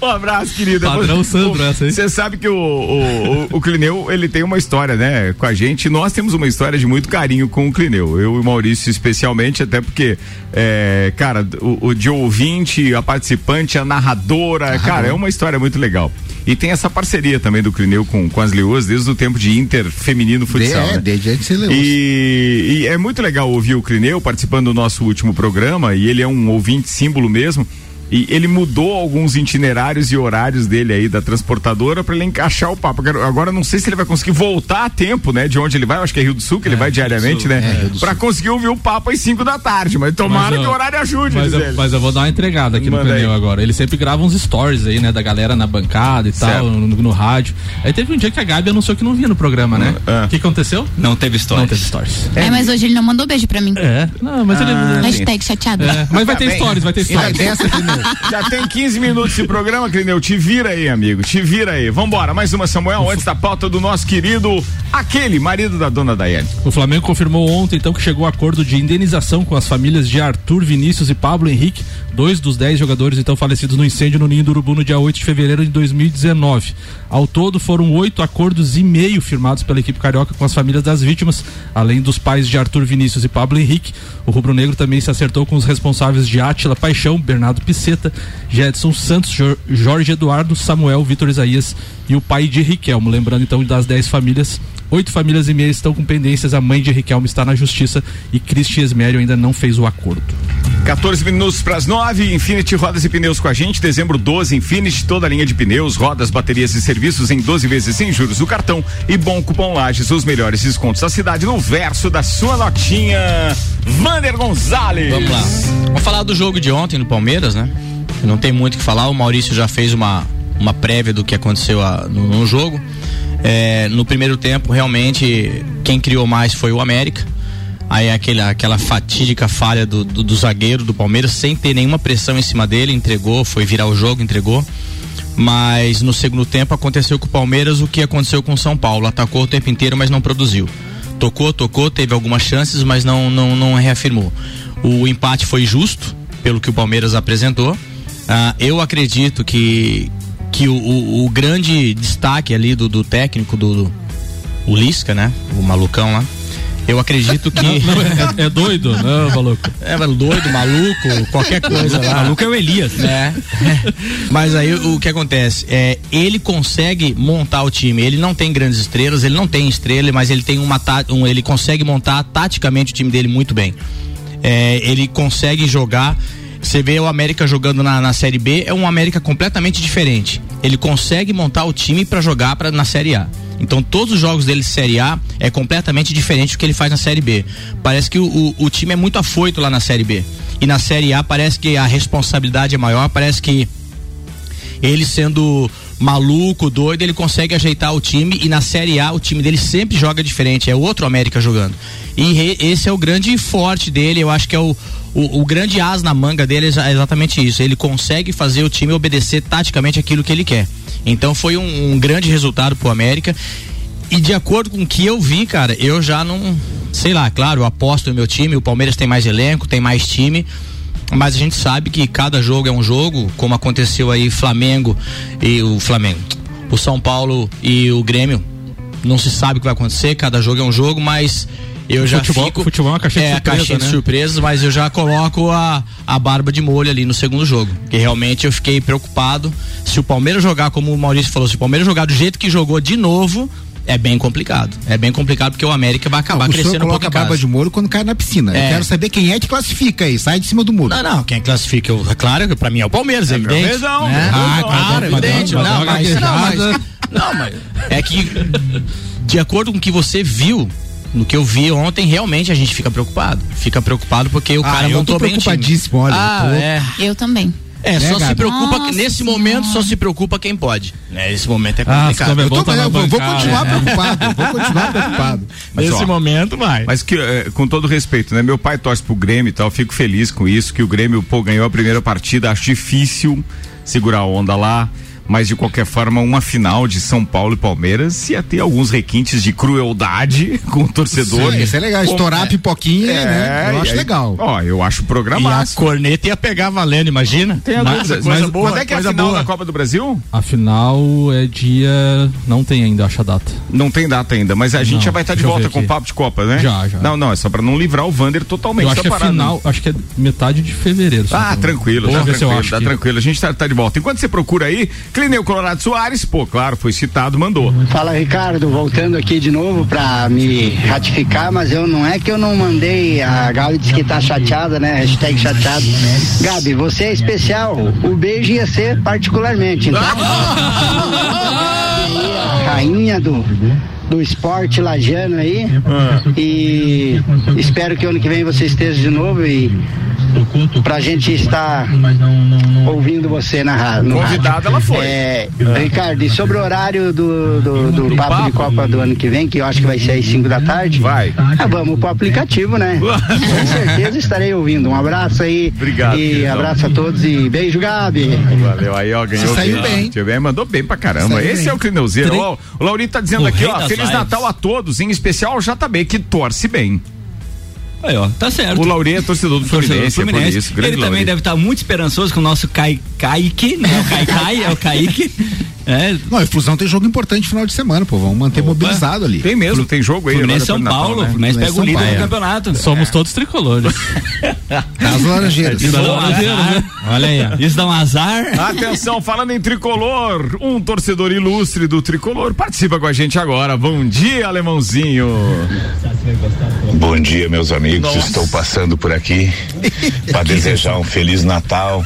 Um abraço, querido. Padrão Sandro, essa aí. Você sabe que o, o, o, o Clineu, ele tem uma história, né, com a gente. Nós temos uma história de muito carinho com o Clineu. Eu e o Maurício, especialmente, até porque, é, cara, o, o de ouvinte, a participante, a narradora, cara, é uma história muito legal. E tem essa parceria também do Clineu com, com as Leoas desde o tempo de Inter feminino futsal. É, né? desde antes de. E, e é muito legal ouvir o Clineu participando do nosso último programa, e ele é um ouvinte símbolo mesmo. E ele mudou alguns itinerários e horários dele aí da transportadora para ele encaixar o papo. Agora- não sei se ele vai conseguir voltar a tempo, né? De onde ele vai, eu acho que é Rio do Sul, que ele vai diariamente, né? Pra conseguir ouvir o papo às 5 da tarde. Mas tomara Mas, que ó, o horário ajude, Mas diz eu, ele. mas eu vou dar uma entregada aqui Manda no pneu aí. agora. Ele sempre grava uns stories aí, né? Da galera na bancada e Certo. tal, no, no rádio. Aí teve um dia que a Gabi anunciou que não vinha no programa, né? O que aconteceu? Não teve stories. Não teve stories. É, mas hoje ele não mandou beijo pra mim. É, não, mas ele. Hashtag chateado. É, mas vai ter stories, vai ter stories. essa, Já tem 15 minutos de programa, Clineu. Te vira aí, amigo. Te vira aí. Vambora. Mais uma, Samuel, antes da pauta do nosso querido, aquele marido da dona Daiane. O Flamengo confirmou ontem, então, que chegou a acordo de indenização com as famílias de Arthur Vinícius e Pablo Henrique, dois dos dez jogadores então falecidos no incêndio no Ninho do Urubu no dia 8 de fevereiro de 2019. Ao todo, foram oito acordos e meio firmados pela equipe carioca com as famílias das vítimas, além dos pais de Arthur Vinícius e Pablo Henrique. O rubro-negro também se acertou com os responsáveis de Átila Paixão, Bernardo Piceta, Jedson Santos, Jor- Jorge Eduardo, Samuel, Vitor Isaías e o pai de Riquelmo. Lembrando então das dez famílias, oito famílias e meia estão com pendências. A mãe de Riquelmo está na justiça e Cristi Esmério ainda não fez o acordo. 14 minutos para as 9, Infinity Rodas e Pneus com a gente. Dezembro 12, Infinity, toda a linha de pneus, rodas, baterias e serviços em 12 vezes sem juros do cartão e bom cupom Lages, os melhores descontos da cidade no verso da sua notinha. Vander Gonzalez. Vamos lá. Vamos falar do jogo de ontem no Palmeiras, né? Não tem muito o que falar. O Maurício já fez uma, uma prévia do que aconteceu a- no, no jogo. É, no primeiro tempo, realmente, quem criou mais foi o América. Aí aquele, aquela fatídica falha do, do, do zagueiro do Palmeiras, sem ter nenhuma pressão em cima dele, entregou, foi virar o jogo, entregou. Mas no segundo tempo aconteceu com o Palmeiras o que aconteceu com o São Paulo. Atacou o tempo inteiro, mas não produziu. Tocou, tocou, teve algumas chances, mas não, não, não reafirmou. O empate foi justo, pelo que o Palmeiras apresentou. Ah, eu acredito que, que o, o- o grande destaque ali do, do técnico, do, do o Lisca, né? O malucão lá. Eu acredito que. Não, não, é, é doido, não, maluco. É, doido, maluco, qualquer coisa lá. Maluco é o Elias. É. Mas aí o que acontece? É, ele consegue montar o time. Ele não tem grandes estrelas, ele não tem estrela, mas ele tem uma tá- um, ele consegue montar taticamente o time dele muito bem. É, ele consegue jogar. Você vê o América jogando na, na Série B, é um América completamente diferente. Ele consegue montar o time para jogar pra, na Série A. Então todos os jogos dele de Série A é completamente diferente do que ele faz na Série B. Parece que o, o, o time é muito afoito lá na Série B. E na Série A parece que a responsabilidade é maior, parece que ele sendo maluco, doido, ele consegue ajeitar o time e na Série A o time dele sempre joga diferente, é outro América jogando. E re- esse é o grande forte dele, eu acho que é o, o, o grande as na manga dele é exa- exatamente isso. Ele consegue fazer o time obedecer taticamente aquilo que ele quer. Então foi um, um grande resultado pro América. E de acordo com o que eu vi, cara, eu já não. Sei lá, claro, eu aposto no meu time. O Palmeiras tem mais elenco, tem mais time. Mas a gente sabe que cada jogo é um jogo, como aconteceu aí Flamengo e o Flamengo. O São Paulo e o Grêmio. Não se sabe o que vai acontecer, cada jogo é um jogo, mas eu já Futebol- fico. futebol é uma caixinha de é, a surpresa, caixinha de né? surpresas, mas eu já coloco a, a barba de molho ali no segundo jogo. Porque realmente eu fiquei preocupado. Se o Palmeiras jogar, como o Maurício falou, se o Palmeiras jogar do jeito que jogou de novo, é bem complicado. É bem complicado porque o América vai acabar o senhor crescendo um pouco a barba de molho quando cai na piscina. É. Eu quero saber quem é que classifica aí. Sai de cima do muro. Não, não, quem classifica, eu, é claro, que pra mim é o Palmeiras, é evidente. Né? Ah, claro, evidente. Não, mas, não, mas, não, mas é que de acordo com o que você viu, no que eu vi ontem, realmente a gente fica preocupado. Fica preocupado porque o Ah, cara eu montou tô bem preocupadíssimo, olha, Ah, eu tô- é. Eu também. É, Né, só se preocupa, Nossa nesse momento só se preocupa quem pode. Né, Esse momento é Ah, complicado. é Eu tô- eu vou, vou bancada, continuar né? preocupado. Vou continuar preocupado. Mas, Nesse ó, momento vai. Mas que, eh, com todo respeito, né? Meu pai torce pro Grêmio e tal, fico feliz com isso, que o Grêmio, pô, ganhou a primeira partida, acho difícil segurar a onda lá. Mas de qualquer forma, uma final de São Paulo e Palmeiras ia ter alguns requintes de crueldade com o torcedor. Sim, isso é legal. Estourar a pipoquinha, né? Eu acho aí- legal. Ó, eu acho E a programado. corneta ia pegar valendo, imagina? Tem a Mas- dúvida. Mas boa, quando é que é a coisa final boa. da Copa do Brasil? A final é dia. Não tem ainda, acho a data. Não tem data ainda, mas a gente Não, já vai estar de volta com o papo de Copa, né? Já, já. Não, não, é só pra não livrar o Vander totalmente Eu acho da que é parada. final, acho que é metade de fevereiro. Ah, tranquilo, tá tranquilo, tá tranquilo. A gente tá, tá de volta. Enquanto você procura aí, Clineu Colorado Soares, pô, claro, foi citado, mandou. Fala Ricardo, voltando aqui de novo pra me ratificar, mas eu não é que eu não mandei, a Gali disse que tá chateada, né? Hashtag chateado. Gabi, você é especial, o beijo ia ser particularmente, então. a rainha do, do esporte lajano aí. E espero que ano que vem você esteja de novo e pra gente estar ouvindo você na rádio. Convidada ela foi. É, Ricardo, e sobre o horário do, do, do papo de Copa do ano que vem, que eu acho que vai ser às 5 da tarde. Vai. Ah, vamos pro aplicativo, né? Com certeza estarei ouvindo. Um abraço aí. Obrigado, E queridão. abraço a todos e beijo, Gabi. Valeu, aí, ó, ganhou. Você saiu bem. bem. Mandou bem pra caramba. Saiu Esse bem. é o Clineuzeiro. Tre- Ó, o Laurito tá dizendo O aqui, ó, Feliz lives. Natal a todos, em especial ao JB, que torce bem. Aí, ó, tá certo. O Lauri é torcedor do Torcedor Fluminense, do é isso. Ele também deve estar muito esperançoso com o nosso Kai, Kaique, né? O Kai Kai, é o Kaique. É, Não, a Fusão tem jogo importante no final de semana, pô. Vamos manter mobilizado ali. Tem mesmo, tem jogo aí. Fluminense São Paulo, né? Fluminense pega o São líder Paulo, do é. campeonato. Somos todos tricolores. As laranjeiras. Isso dá um azar. Olha aí. Isso dá um azar. Atenção, falando em tricolor, um torcedor ilustre do tricolor participa com a gente agora. Bom dia, alemãozinho. Bom dia, meus amigos. Nossa. Estou passando por aqui para desejar um feliz Natal.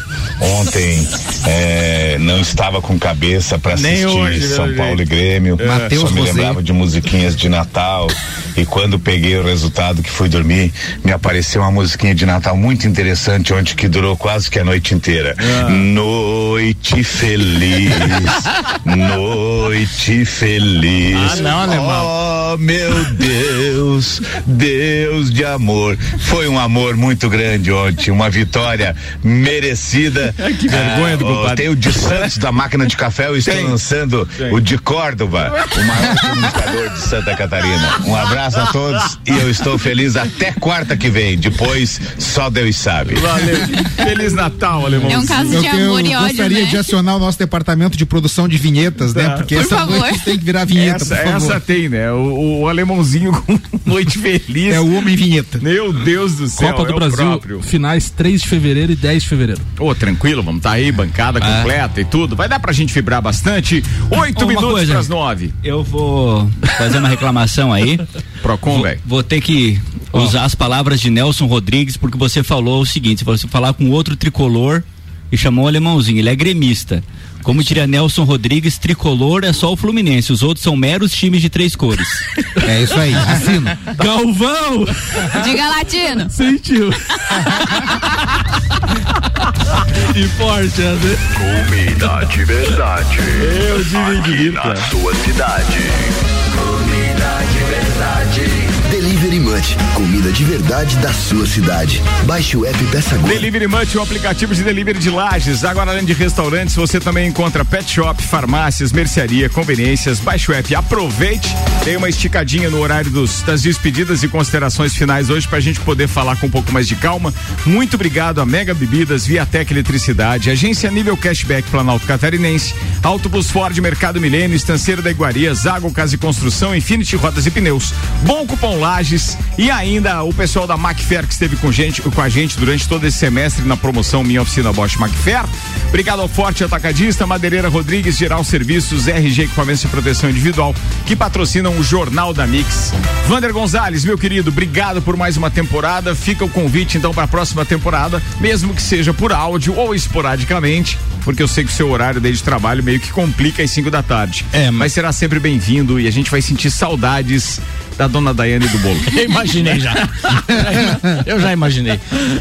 Ontem eh, não estava com cabeça para Nem assistir hoje, São Paulo gente. e Grêmio. Mateus Só me Rosé. lembrava de musiquinhas de Natal. E quando peguei o resultado que fui dormir, me apareceu uma musiquinha de Natal muito interessante, onde que durou quase que a noite inteira. Noite feliz, noite feliz. Ah, não, alemão. Oh, meu Deus, Deus de amor. Foi um amor muito grande ontem, uma vitória merecida. Que vergonha do Ah, oh, compadre. Tem o de Santos da máquina de café, eu estou Tem. lançando Tem. o de Córdoba, o maior comunicador de Santa Catarina. Um abraço a todos e eu estou feliz até quarta que vem. Depois, só Deus sabe. Valeu. Feliz Natal, alemãozinho. É um caso Eu, de amor eu e ódio, gostaria né? de acionar o nosso departamento de produção de vinhetas, né? Tá. Porque Por essa favor. noite tem que virar vinheta, Essa, por favor. essa tem, né? O, o alemãozinho com noite feliz. É o homem vinheta. Meu Deus do céu. Copa do é Brasil, próprio. finais 3 de fevereiro e 10 de fevereiro. Ô, tranquilo, vamos tá aí, bancada completa e tudo. Vai dar pra gente vibrar bastante. Oito Uma minutos coisa. pras nove. Eu vou fazer uma reclamação aí. Procon, velho. vou ter que usar as palavras de Nelson Rodrigues, porque você falou o seguinte: você falar com outro tricolor e chamou o alemãozinho, ele é gremista. Como diria Nelson Rodrigues, tricolor é só o Fluminense, os outros são meros times de três cores. É isso aí, assino. Galvão! Diga latino. Sentiu. e forte, André. Comida de verdade. Eu divido. Na sua cidade. Comida de verdade da sua cidade. Baixe o app peça agora. Delivery Munch, o aplicativo de delivery de lajes. Agora, além de restaurantes, você também encontra pet shop, farmácias, mercearia, conveniências. Baixe o app, aproveite. Tem uma esticadinha no horário dos, das despedidas e considerações finais hoje pra gente poder falar com um pouco mais de calma. Muito obrigado a Mega Bebidas, Viatec Eletricidade, Agência Nível Cashback Planalto Catarinense, Autobus Ford Mercado Milênio, Estanceiro da Iguaria, Zago Casa e Construção, Infinity Rodas e Pneus. Bom cupom Lages E ainda o pessoal da Macfair que esteve com, gente, com a gente durante todo esse semestre na promoção Minha Oficina Bosch Macfair. Obrigado ao Forte Atacadista, Madeireira Rodrigues, Geral Serviços, RG Equipamentos de Proteção Individual, que patrocinam o Jornal da Mix. Vander Gonzalez, meu querido, obrigado por mais uma temporada. Fica o convite então para a próxima temporada, mesmo que seja por áudio ou esporadicamente, porque eu sei que o seu horário de trabalho meio que complica às 5 da tarde. É, mas será sempre bem-vindo e a gente vai sentir saudades da dona Daiane do bolo. Eu imaginei já. Eu já imaginei.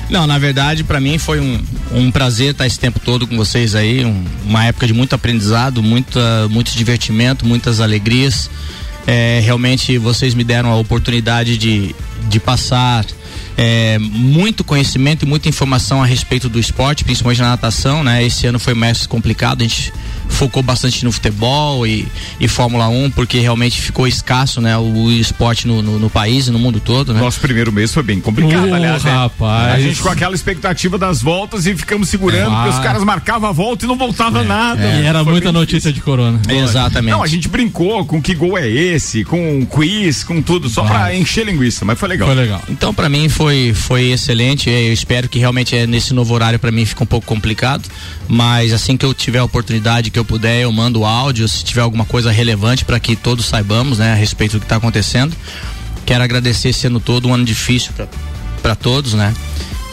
Não, na verdade, para mim foi um, um prazer estar esse tempo todo com vocês aí, um, uma época de muito aprendizado, muita, muito divertimento, muitas alegrias. É, realmente vocês me deram a oportunidade de, de passar é, muito conhecimento e muita informação a respeito do esporte, principalmente na natação, né? Esse ano foi mais complicado, a gente focou bastante no futebol e, e Fórmula 1, porque realmente ficou escasso, né? O, o esporte no, no, no, país e no mundo todo, né? Nosso primeiro mês foi bem complicado, oh, aliás. Né? Rapaz. A gente com aquela expectativa das voltas e ficamos segurando, ah. porque os caras marcavam a volta e não voltava é, nada. É. E era foi muita notícia de corona. Exatamente. Não, a gente brincou com que gol é esse, com quiz, com tudo, só ah. pra encher linguiça, mas foi legal. Foi legal. Então, para mim, foi, foi excelente. Eu espero que realmente é nesse novo horário para mim fica um pouco complicado, mas assim que eu tiver a oportunidade que eu puder, eu mando áudio se tiver alguma coisa relevante para que todos saibamos, né, a respeito do que está acontecendo. Quero agradecer ano todo, um ano difícil para todos, né?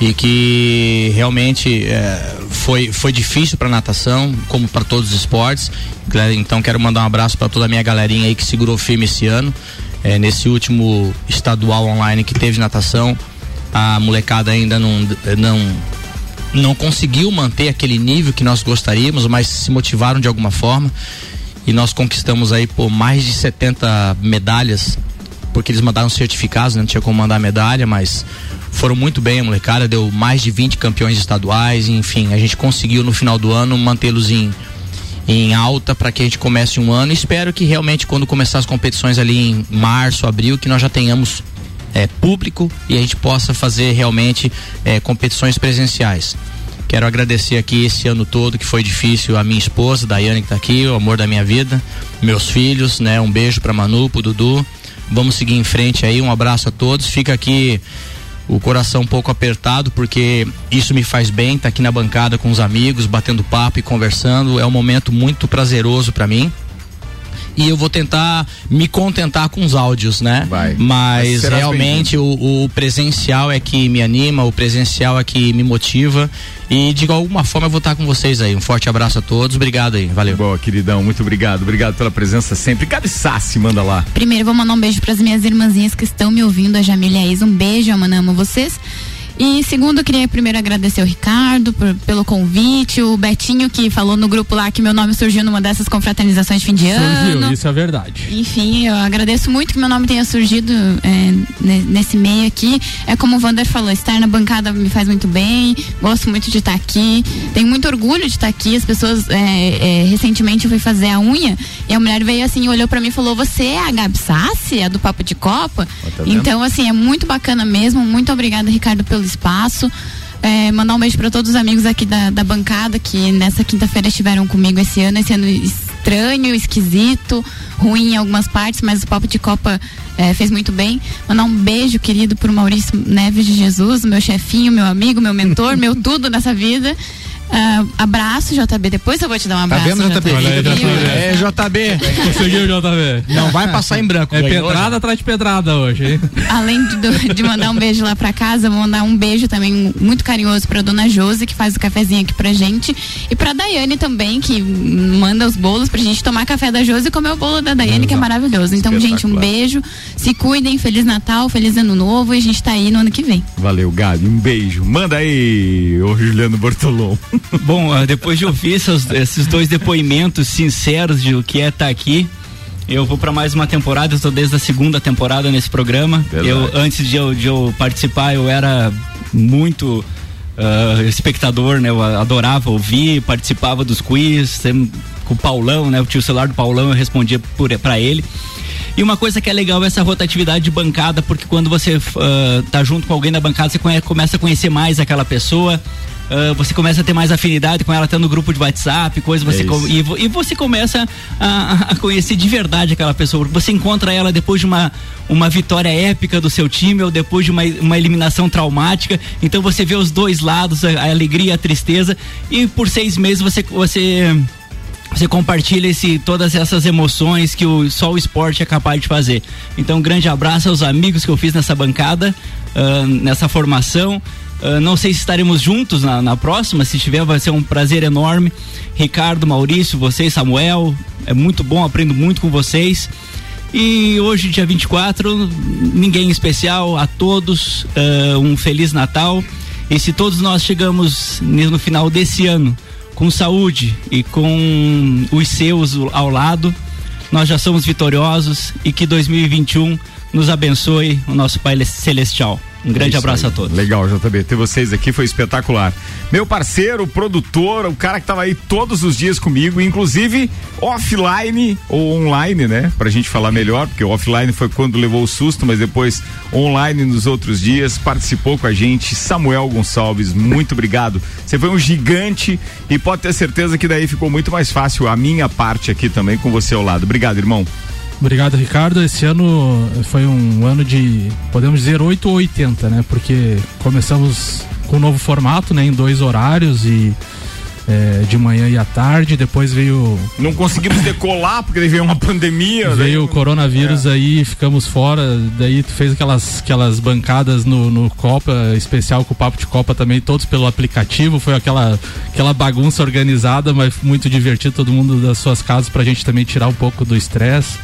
E que realmente é, foi, foi difícil para natação, como para todos os esportes. Então quero mandar um abraço para toda a minha galerinha aí que segurou firme esse ano. É, nesse último estadual online que teve natação, a molecada ainda não, não não conseguiu manter aquele nível que nós gostaríamos, mas se motivaram de alguma forma. E nós conquistamos aí por mais de 70 medalhas, porque eles mandaram certificados, né? não tinha como mandar medalha, mas foram muito bem a molecada, deu mais de 20 campeões estaduais, enfim, a gente conseguiu no final do ano mantê-los em em alta para que a gente comece um ano. Espero que realmente quando começar as competições ali em março, abril, que nós já tenhamos é, público e a gente possa fazer realmente é, competições presenciais. Quero agradecer aqui esse ano todo que foi difícil a minha esposa, Daiane que está aqui, o amor da minha vida, meus filhos, né? Um beijo para Manu, pro Dudu. Vamos seguir em frente aí, um abraço a todos. Fica aqui o coração um pouco apertado porque isso me faz bem, tá aqui na bancada com os amigos, batendo papo e conversando. É um momento muito prazeroso para mim e eu vou tentar me contentar com os áudios, né? Vai. Mas realmente o, o, presencial é que me anima, o presencial é que me motiva e de alguma forma eu vou estar com vocês aí. Um forte abraço a todos, obrigado aí, valeu. Boa, queridão, muito obrigado, obrigado pela presença sempre. Cadê Sassi? Manda lá. Primeiro vou mandar um beijo para as minhas irmãzinhas que estão me ouvindo, a Jamília e a Isa, um beijo, eu amo vocês. E segundo, eu queria primeiro agradecer o Ricardo por, pelo convite, o Betinho que falou no grupo lá que meu nome surgiu numa dessas confraternizações de fim de surgiu, ano. Isso é verdade. Enfim, eu agradeço muito que meu nome tenha surgido é, nesse meio aqui. É como o Vander falou, estar na bancada me faz muito bem, gosto muito de estar aqui, tenho muito orgulho de estar aqui. As pessoas, é, é, recentemente eu fui fazer a unha e a mulher veio assim, olhou para mim e falou: Você é a Gabi Sassi, a do Papo de Copa? Tá então, assim, é muito bacana mesmo. Muito obrigada, Ricardo, pelo espaço. É, mandar um beijo para todos os amigos aqui da, da bancada que nessa quinta-feira estiveram comigo esse ano, esse ano estranho, esquisito, ruim em algumas partes, mas o Papo de Copa é, fez muito bem. Mandar um beijo querido pro Maurício Neves de Jesus, meu chefinho, meu amigo, meu mentor, meu tudo nessa vida. Uh, abraço, JB. Depois eu vou te dar um abraço. Tá vendo, JB? JB? Aí, JB. É, JB. Conseguiu, JB. Não vai passar em branco. É pedrada atrás de pedrada hoje, hein? Além de, de, mandar um beijo lá pra casa, vou mandar um beijo também muito carinhoso pra dona Josi, que faz o cafezinho aqui pra gente. E pra Daiane também, que manda os bolos pra gente tomar café da Josi e comer o bolo da Daiane, Exato. que é maravilhoso. Então, gente, um beijo. Se cuidem. Feliz Natal, feliz Ano Novo. E a gente tá aí no ano que vem. Valeu, Gabi. Um beijo. Manda aí, ô Juliano Bortolom. Bom, ah, depois de ouvir esses, esses dois depoimentos sinceros de o que é estar tá aqui, eu vou para mais uma temporada, eu estou desde a segunda temporada nesse programa. Verdade. Eu antes de eu, de eu participar, eu era muito uh, espectador, né? Eu adorava ouvir, participava dos quiz, com o Paulão, né? Eu tinha o celular do Paulão, eu respondia para ele. E uma coisa que é legal é essa rotatividade de bancada, porque quando você uh, tá junto com alguém na bancada, você começa a conhecer mais aquela pessoa. Uh, você começa a ter mais afinidade com ela, até no grupo de WhatsApp, coisa, você É e, e você começa a, a conhecer de verdade aquela pessoa. Você encontra ela depois de uma, uma vitória épica do seu time ou depois de uma, uma eliminação traumática. Então você vê os dois lados, a, a alegria, a tristeza, e por seis meses você. você você compartilha esse, todas essas emoções que o, só o esporte é capaz de fazer. Então, um grande abraço aos amigos que eu fiz nessa bancada, ah, nessa formação. Ah, não sei se estaremos juntos na, na próxima, se tiver, vai ser um prazer enorme. Ricardo, Maurício, vocês, Samuel, é muito bom, aprendo muito com vocês. E hoje, dia 24, ninguém especial, a todos, ah, um Feliz Natal. E se todos nós chegamos no final desse ano com saúde e com os seus ao lado, nós já somos vitoriosos e que 2021 nos abençoe o nosso Pai Celestial. Um grande É abraço aí. a todos. Legal, JB. Ter vocês aqui foi espetacular. Meu parceiro, produtor, o cara que tava aí todos os dias comigo, inclusive offline ou online, né? Pra gente falar melhor, porque offline foi quando levou o susto, mas depois online nos outros dias, participou com a gente, Samuel Gonçalves, muito obrigado. Você foi um gigante e pode ter certeza que daí ficou muito mais fácil a minha parte aqui também com você ao lado. Obrigado, irmão. Obrigado, Ricardo. Esse ano foi um ano de, podemos dizer, 8 ou 80, né? Porque começamos com um novo formato, né? Em dois horários e é, de manhã e à tarde. Depois veio. Não conseguimos decolar porque daí veio uma pandemia. daí- Veio o coronavírus aí, ficamos fora. Daí tu fez aquelas, aquelas bancadas no, no Copa, especial com o Papo de Copa também, todos pelo aplicativo. Foi aquela, aquela bagunça organizada, mas muito divertido, todo mundo das suas casas pra gente também tirar um pouco do estresse.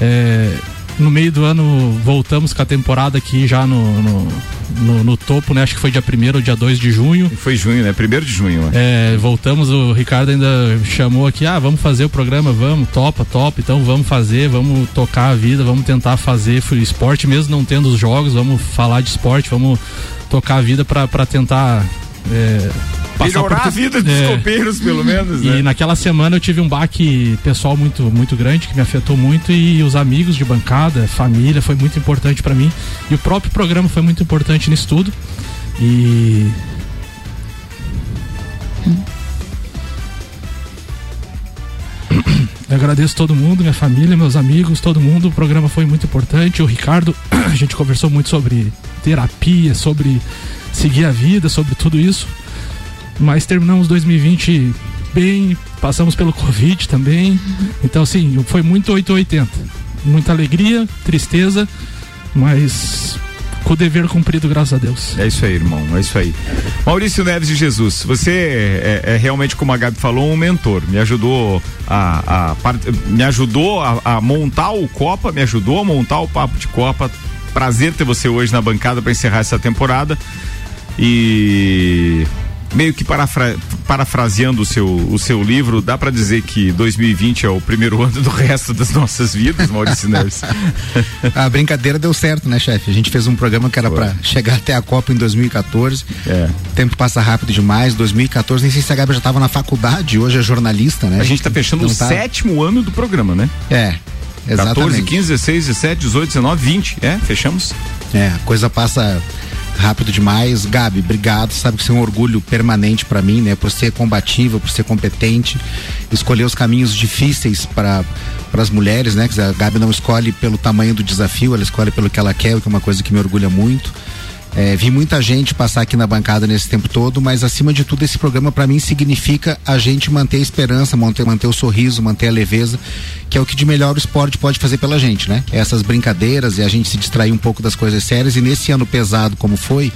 É, no meio do ano voltamos com a temporada aqui já no, no, no- no topo, né? Acho que foi dia 1 ou dia 2 de junho. Foi junho, né? Primeiro de junho. É, voltamos, o Ricardo ainda chamou aqui, ah, vamos fazer o programa, vamos, topa, topa, então vamos fazer, vamos tocar a vida, vamos tentar fazer esporte, mesmo não tendo os jogos, vamos falar de esporte, vamos tocar a vida pra tentar. É, passar Melhorar por a vida dos É. copeiros, pelo menos, E né? naquela semana eu tive um baque pessoal muito, muito grande que me afetou muito e os amigos de bancada, família, foi muito importante pra mim. E o próprio programa foi muito importante nisso tudo. E. Eu agradeço todo mundo, minha família, meus amigos, todo mundo. O programa foi muito importante. O Ricardo, a gente conversou muito sobre terapia, sobre seguir a vida, sobre tudo isso. Mas terminamos 2020 bem, passamos pelo Covid também. Então, assim, foi muito 880. Muita alegria, tristeza, mas com o dever cumprido, graças a Deus. É isso aí, irmão. É isso aí. Maurício Neves de Jesus, você é, é realmente, como a Gabi falou, um mentor. Me ajudou a, a me ajudou a, a montar o Copa, me ajudou a montar o Papo de Copa. Prazer ter você hoje na bancada para encerrar essa temporada. E meio que parafra- parafraseando o seu, o seu livro, dá para dizer que 2020 é o primeiro ano do resto das nossas vidas, Maurício Neves. A brincadeira deu certo, né, chefe? A gente fez um programa que era pra chegar até a Copa em 2014. É. O tempo passa rápido demais. 2014, nem sei se a Gabi já tava na faculdade, hoje é jornalista, né? A gente tá fechando o sétimo ano do programa, né? É. 14, Exatamente. 15, 16, 17, 18, 19, 20. É, fechamos. É, a coisa passa rápido demais. Gabi, obrigado. Sabe que isso é um orgulho permanente pra mim, né? Por ser combativa, por ser competente, escolher os caminhos difíceis para para as mulheres, né? Dizer, a Gabi não escolhe pelo tamanho do desafio, ela escolhe pelo que ela quer, o que é uma coisa que me orgulha muito. É, vi muita gente passar aqui na bancada nesse tempo todo, mas acima de tudo esse programa para mim significa a gente manter a esperança, manter, manter o sorriso, manter a leveza, que é o que de melhor o esporte pode fazer pela gente, né? Essas brincadeiras e a gente se distrair um pouco das coisas sérias e nesse ano pesado como foi,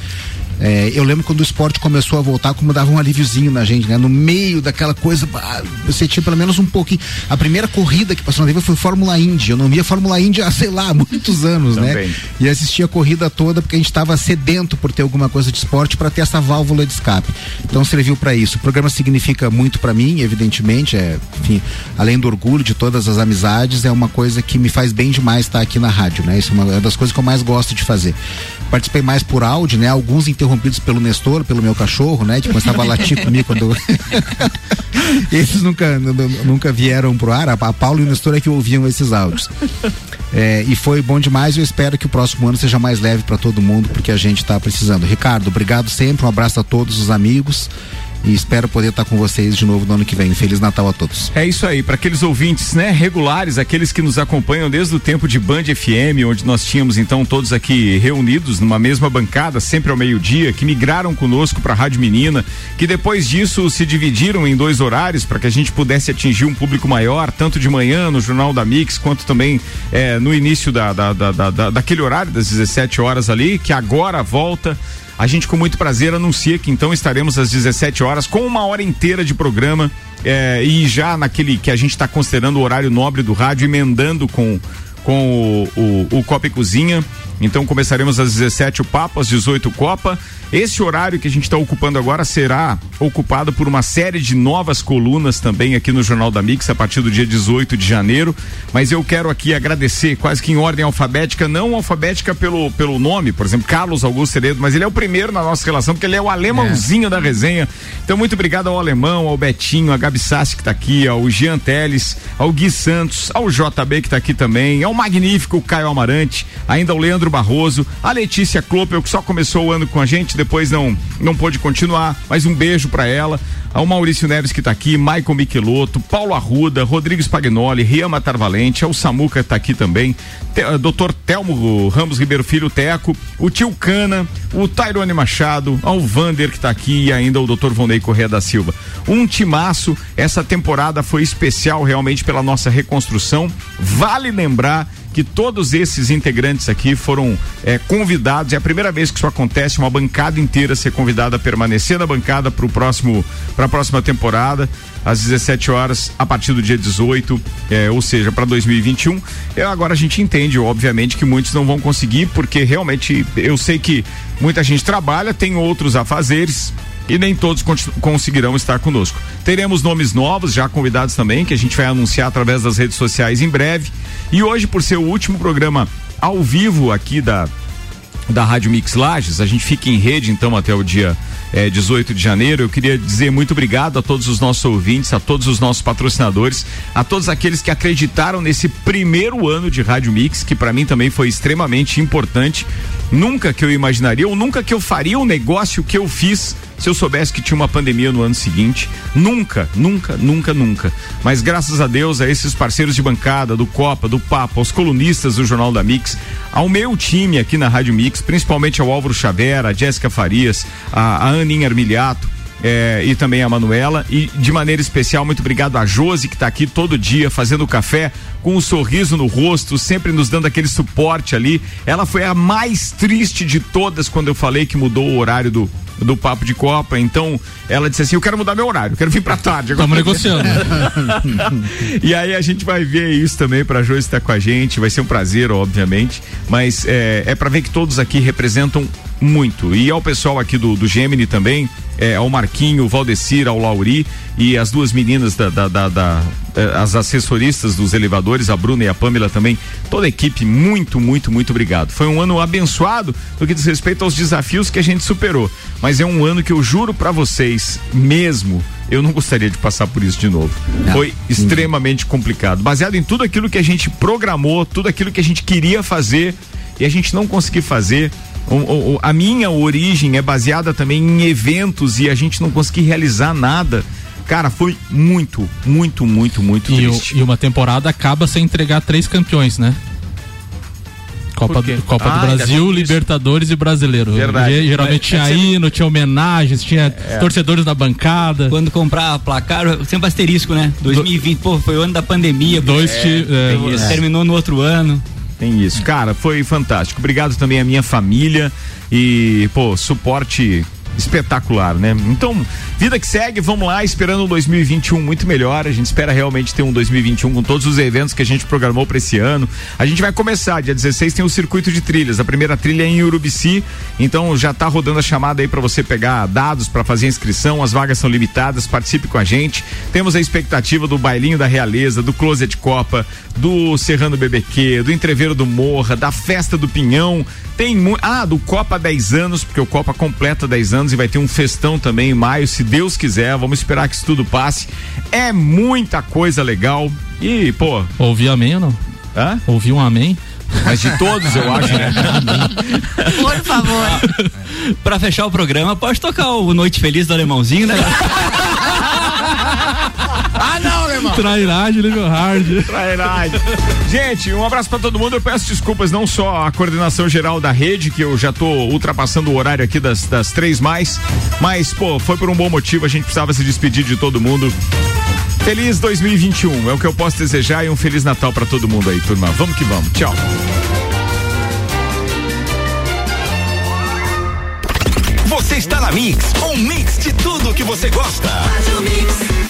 é, eu lembro quando o esporte começou a voltar, como dava um alíviozinho na gente, né? No meio daquela coisa, você tinha pelo menos um pouquinho. A primeira corrida que passou na TV foi Fórmula Indy. Eu não via Fórmula Indy há, sei lá, muitos anos, né? E assistia a corrida toda porque a gente estava sedento por ter alguma coisa de esporte para ter essa válvula de escape. Então serviu para isso. O programa significa muito para mim, evidentemente, é, enfim, além do orgulho de todas as amizades, é uma coisa que me faz bem demais estar aqui na rádio, né? Isso é uma é das coisas que eu mais gosto de fazer. Participei mais por áudio, né? Alguns interrompidos pelo Nestor, pelo meu cachorro, né? Que começava a latir comigo quando Esses nunca, nu- nu- nunca vieram pro ar. A, Paulo e o Nestor é que ouviam esses áudios. É, e foi bom demais. Eu espero que o próximo ano seja mais leve para todo mundo, porque a gente está precisando. Ricardo, obrigado sempre. Um abraço a todos os amigos e espero poder estar com vocês de novo no ano que vem. Feliz Natal a todos. É isso aí, para aqueles ouvintes, né, regulares, aqueles que nos acompanham desde o tempo de Band FM, onde nós tínhamos então todos aqui reunidos numa mesma bancada, sempre ao meio-dia, que migraram conosco para a Rádio Menina, que depois disso se dividiram em dois horários para que a gente pudesse atingir um público maior, tanto de manhã no Jornal da Mix, quanto também é, no início da, da, da, da, daquele horário das 17 horas ali, que agora volta. A gente, com muito prazer, anuncia que então estaremos às 17 horas com uma hora inteira de programa. É, e já naquele que a gente está considerando o horário nobre do rádio, emendando com com o, o, o Copa e Cozinha. Então começaremos às 17 o Papo, às 18 Copa. Esse horário que a gente está ocupando agora será ocupado por uma série de novas colunas também aqui no Jornal da Mix a partir do dia 18 de janeiro. Mas eu quero aqui agradecer, quase que em ordem alfabética, não alfabética pelo, pelo nome, por exemplo, Carlos Augusto Ceredo, mas ele é o primeiro na nossa relação, porque ele é o alemãozinho é. da resenha. Então, muito obrigado ao Alemão, ao Betinho, a Gabi Sassi que está aqui, ao Jean Teles, ao Gui Santos, ao JB que está aqui também, ao magnífico Caio Amarante, ainda ao Leandro Barroso, a Letícia Klopel, que só começou o ano com a gente, depois não, não pôde continuar, mas um beijo para ela, ao Maurício Neves que está aqui, Michael Michelotto, Paulo Arruda, Rodrigo Spagnoli, Rian Matar Valente, ao Samuca está aqui também, te, uh, Dr. Telmo Ramos Ribeiro Filho Teco, o tio Cana, o Tairone Machado, ao Vander que está aqui e ainda o Dr. Vonei Correia da Silva. Um timaço, essa temporada foi especial realmente pela nossa reconstrução. Vale lembrar que todos esses integrantes aqui foram é, convidados. É a primeira vez que isso acontece, uma bancada inteira ser convidada a permanecer na bancada para o próximo, para a próxima temporada, às 17 horas, a partir do dia 18, é, ou seja, para 2021. É, agora a gente entende, obviamente, que muitos não vão conseguir, porque realmente eu sei que muita gente trabalha, tem outros afazeres e nem todos conseguirão estar conosco. Teremos nomes novos, já convidados também, que a gente vai anunciar através das redes sociais em breve. E hoje, por ser o último programa ao vivo aqui da, da Rádio Mix Lages, a gente fica em rede então até o dia é, 18 de janeiro. Eu queria dizer muito obrigado a todos os nossos ouvintes, a todos os nossos patrocinadores, a todos aqueles que acreditaram nesse primeiro ano de Rádio Mix, que para mim também foi extremamente importante. Nunca que eu imaginaria, ou nunca que eu faria o um negócio que eu fiz se eu soubesse que tinha uma pandemia no ano seguinte. Nunca, nunca, nunca, nunca. Mas graças a Deus, a esses parceiros de bancada, do Copa, do Papo, aos colunistas do Jornal da Mix, ao meu time aqui na Rádio Mix, principalmente ao Álvaro Xavier, a Jéssica Farias, a, a Aninha Armiliato, é, e também a Manuela. E de maneira especial, muito obrigado a Josi, que está aqui todo dia fazendo café com um sorriso no rosto, sempre nos dando aquele suporte ali. Ela foi a mais triste de todas quando eu falei que mudou o horário do, do Papo de Copa. Então, ela disse assim: Eu quero mudar meu horário, quero vir para tarde. Estamos negociando. e aí a gente vai ver isso também para Josi estar com a gente. Vai ser um prazer, obviamente. Mas é, é para ver que todos aqui representam muito. E ao pessoal aqui do, do Gemini também, é, ao Marquinho, o Valdecir, ao Lauri e as duas meninas da, da, da, da eh, as assessoristas dos elevadores, a Bruna e a Pamela também, toda a equipe, muito, muito, muito obrigado. Foi um ano abençoado no que diz respeito aos desafios que a gente superou, mas é um ano que eu juro para vocês, mesmo, eu não gostaria de passar por isso de novo. Não. Foi extremamente complicado, baseado em tudo aquilo que a gente programou, tudo aquilo que a gente queria fazer e a gente não conseguiu fazer o, o, a minha origem é baseada também em eventos e a gente não conseguir realizar nada. Cara, foi muito, muito, muito, muito e triste. O, e uma temporada acaba sem entregar três campeões, né? Copa, do, Copa ah, do Brasil, Libertadores e Brasileiro. Verdade. Geralmente tinha hino, tinha homenagens, tinha é. torcedores na bancada. Quando comprar placar, sempre asterisco, né? 2020, Do... pô, foi o ano da pandemia. Dois é, é, terminou no outro ano. Tem isso. Cara, foi fantástico. Obrigado também à minha família e, pô, suporte espetacular, né? Então, vida que segue, vamos lá, esperando um 2021 muito melhor. A gente espera realmente ter um 2021 com todos os eventos que a gente programou para esse ano. A gente vai começar, dia 16 tem o circuito de trilhas. A primeira trilha é em Urubici, então já tá rodando a chamada aí para você pegar dados para fazer inscrição. As vagas são limitadas, participe com a gente. Temos a expectativa do bailinho da Realeza, do Closet Copa, do Serrano BBQ, do Entreveiro do Morra, da Festa do Pinhão. Tem. Ah, do Copa 10 anos, porque o Copa completa 10 anos e vai ter um festão também em maio, se Deus quiser. Vamos esperar que isso tudo passe. É muita coisa legal. E, pô. Ouvi amém ou não? Hã? Ouvi um amém. Mas de todos, eu acho, né? Por favor. Pra fechar o programa, pode tocar o Noite Feliz do Alemãozinho, né? Trairagem, nível hard. Trairagem. Gente, um abraço pra todo mundo. Eu peço desculpas não só à coordenação geral da rede, que eu já tô ultrapassando o horário aqui das, das três mais, mas, pô, foi por um bom motivo. A gente precisava se despedir de todo mundo. Feliz 2021 é o que eu posso desejar e um feliz Natal pra todo mundo aí, turma. Vamos que vamos. Tchau. Você está na Mix, um mix de tudo que você gosta. Faz o mix.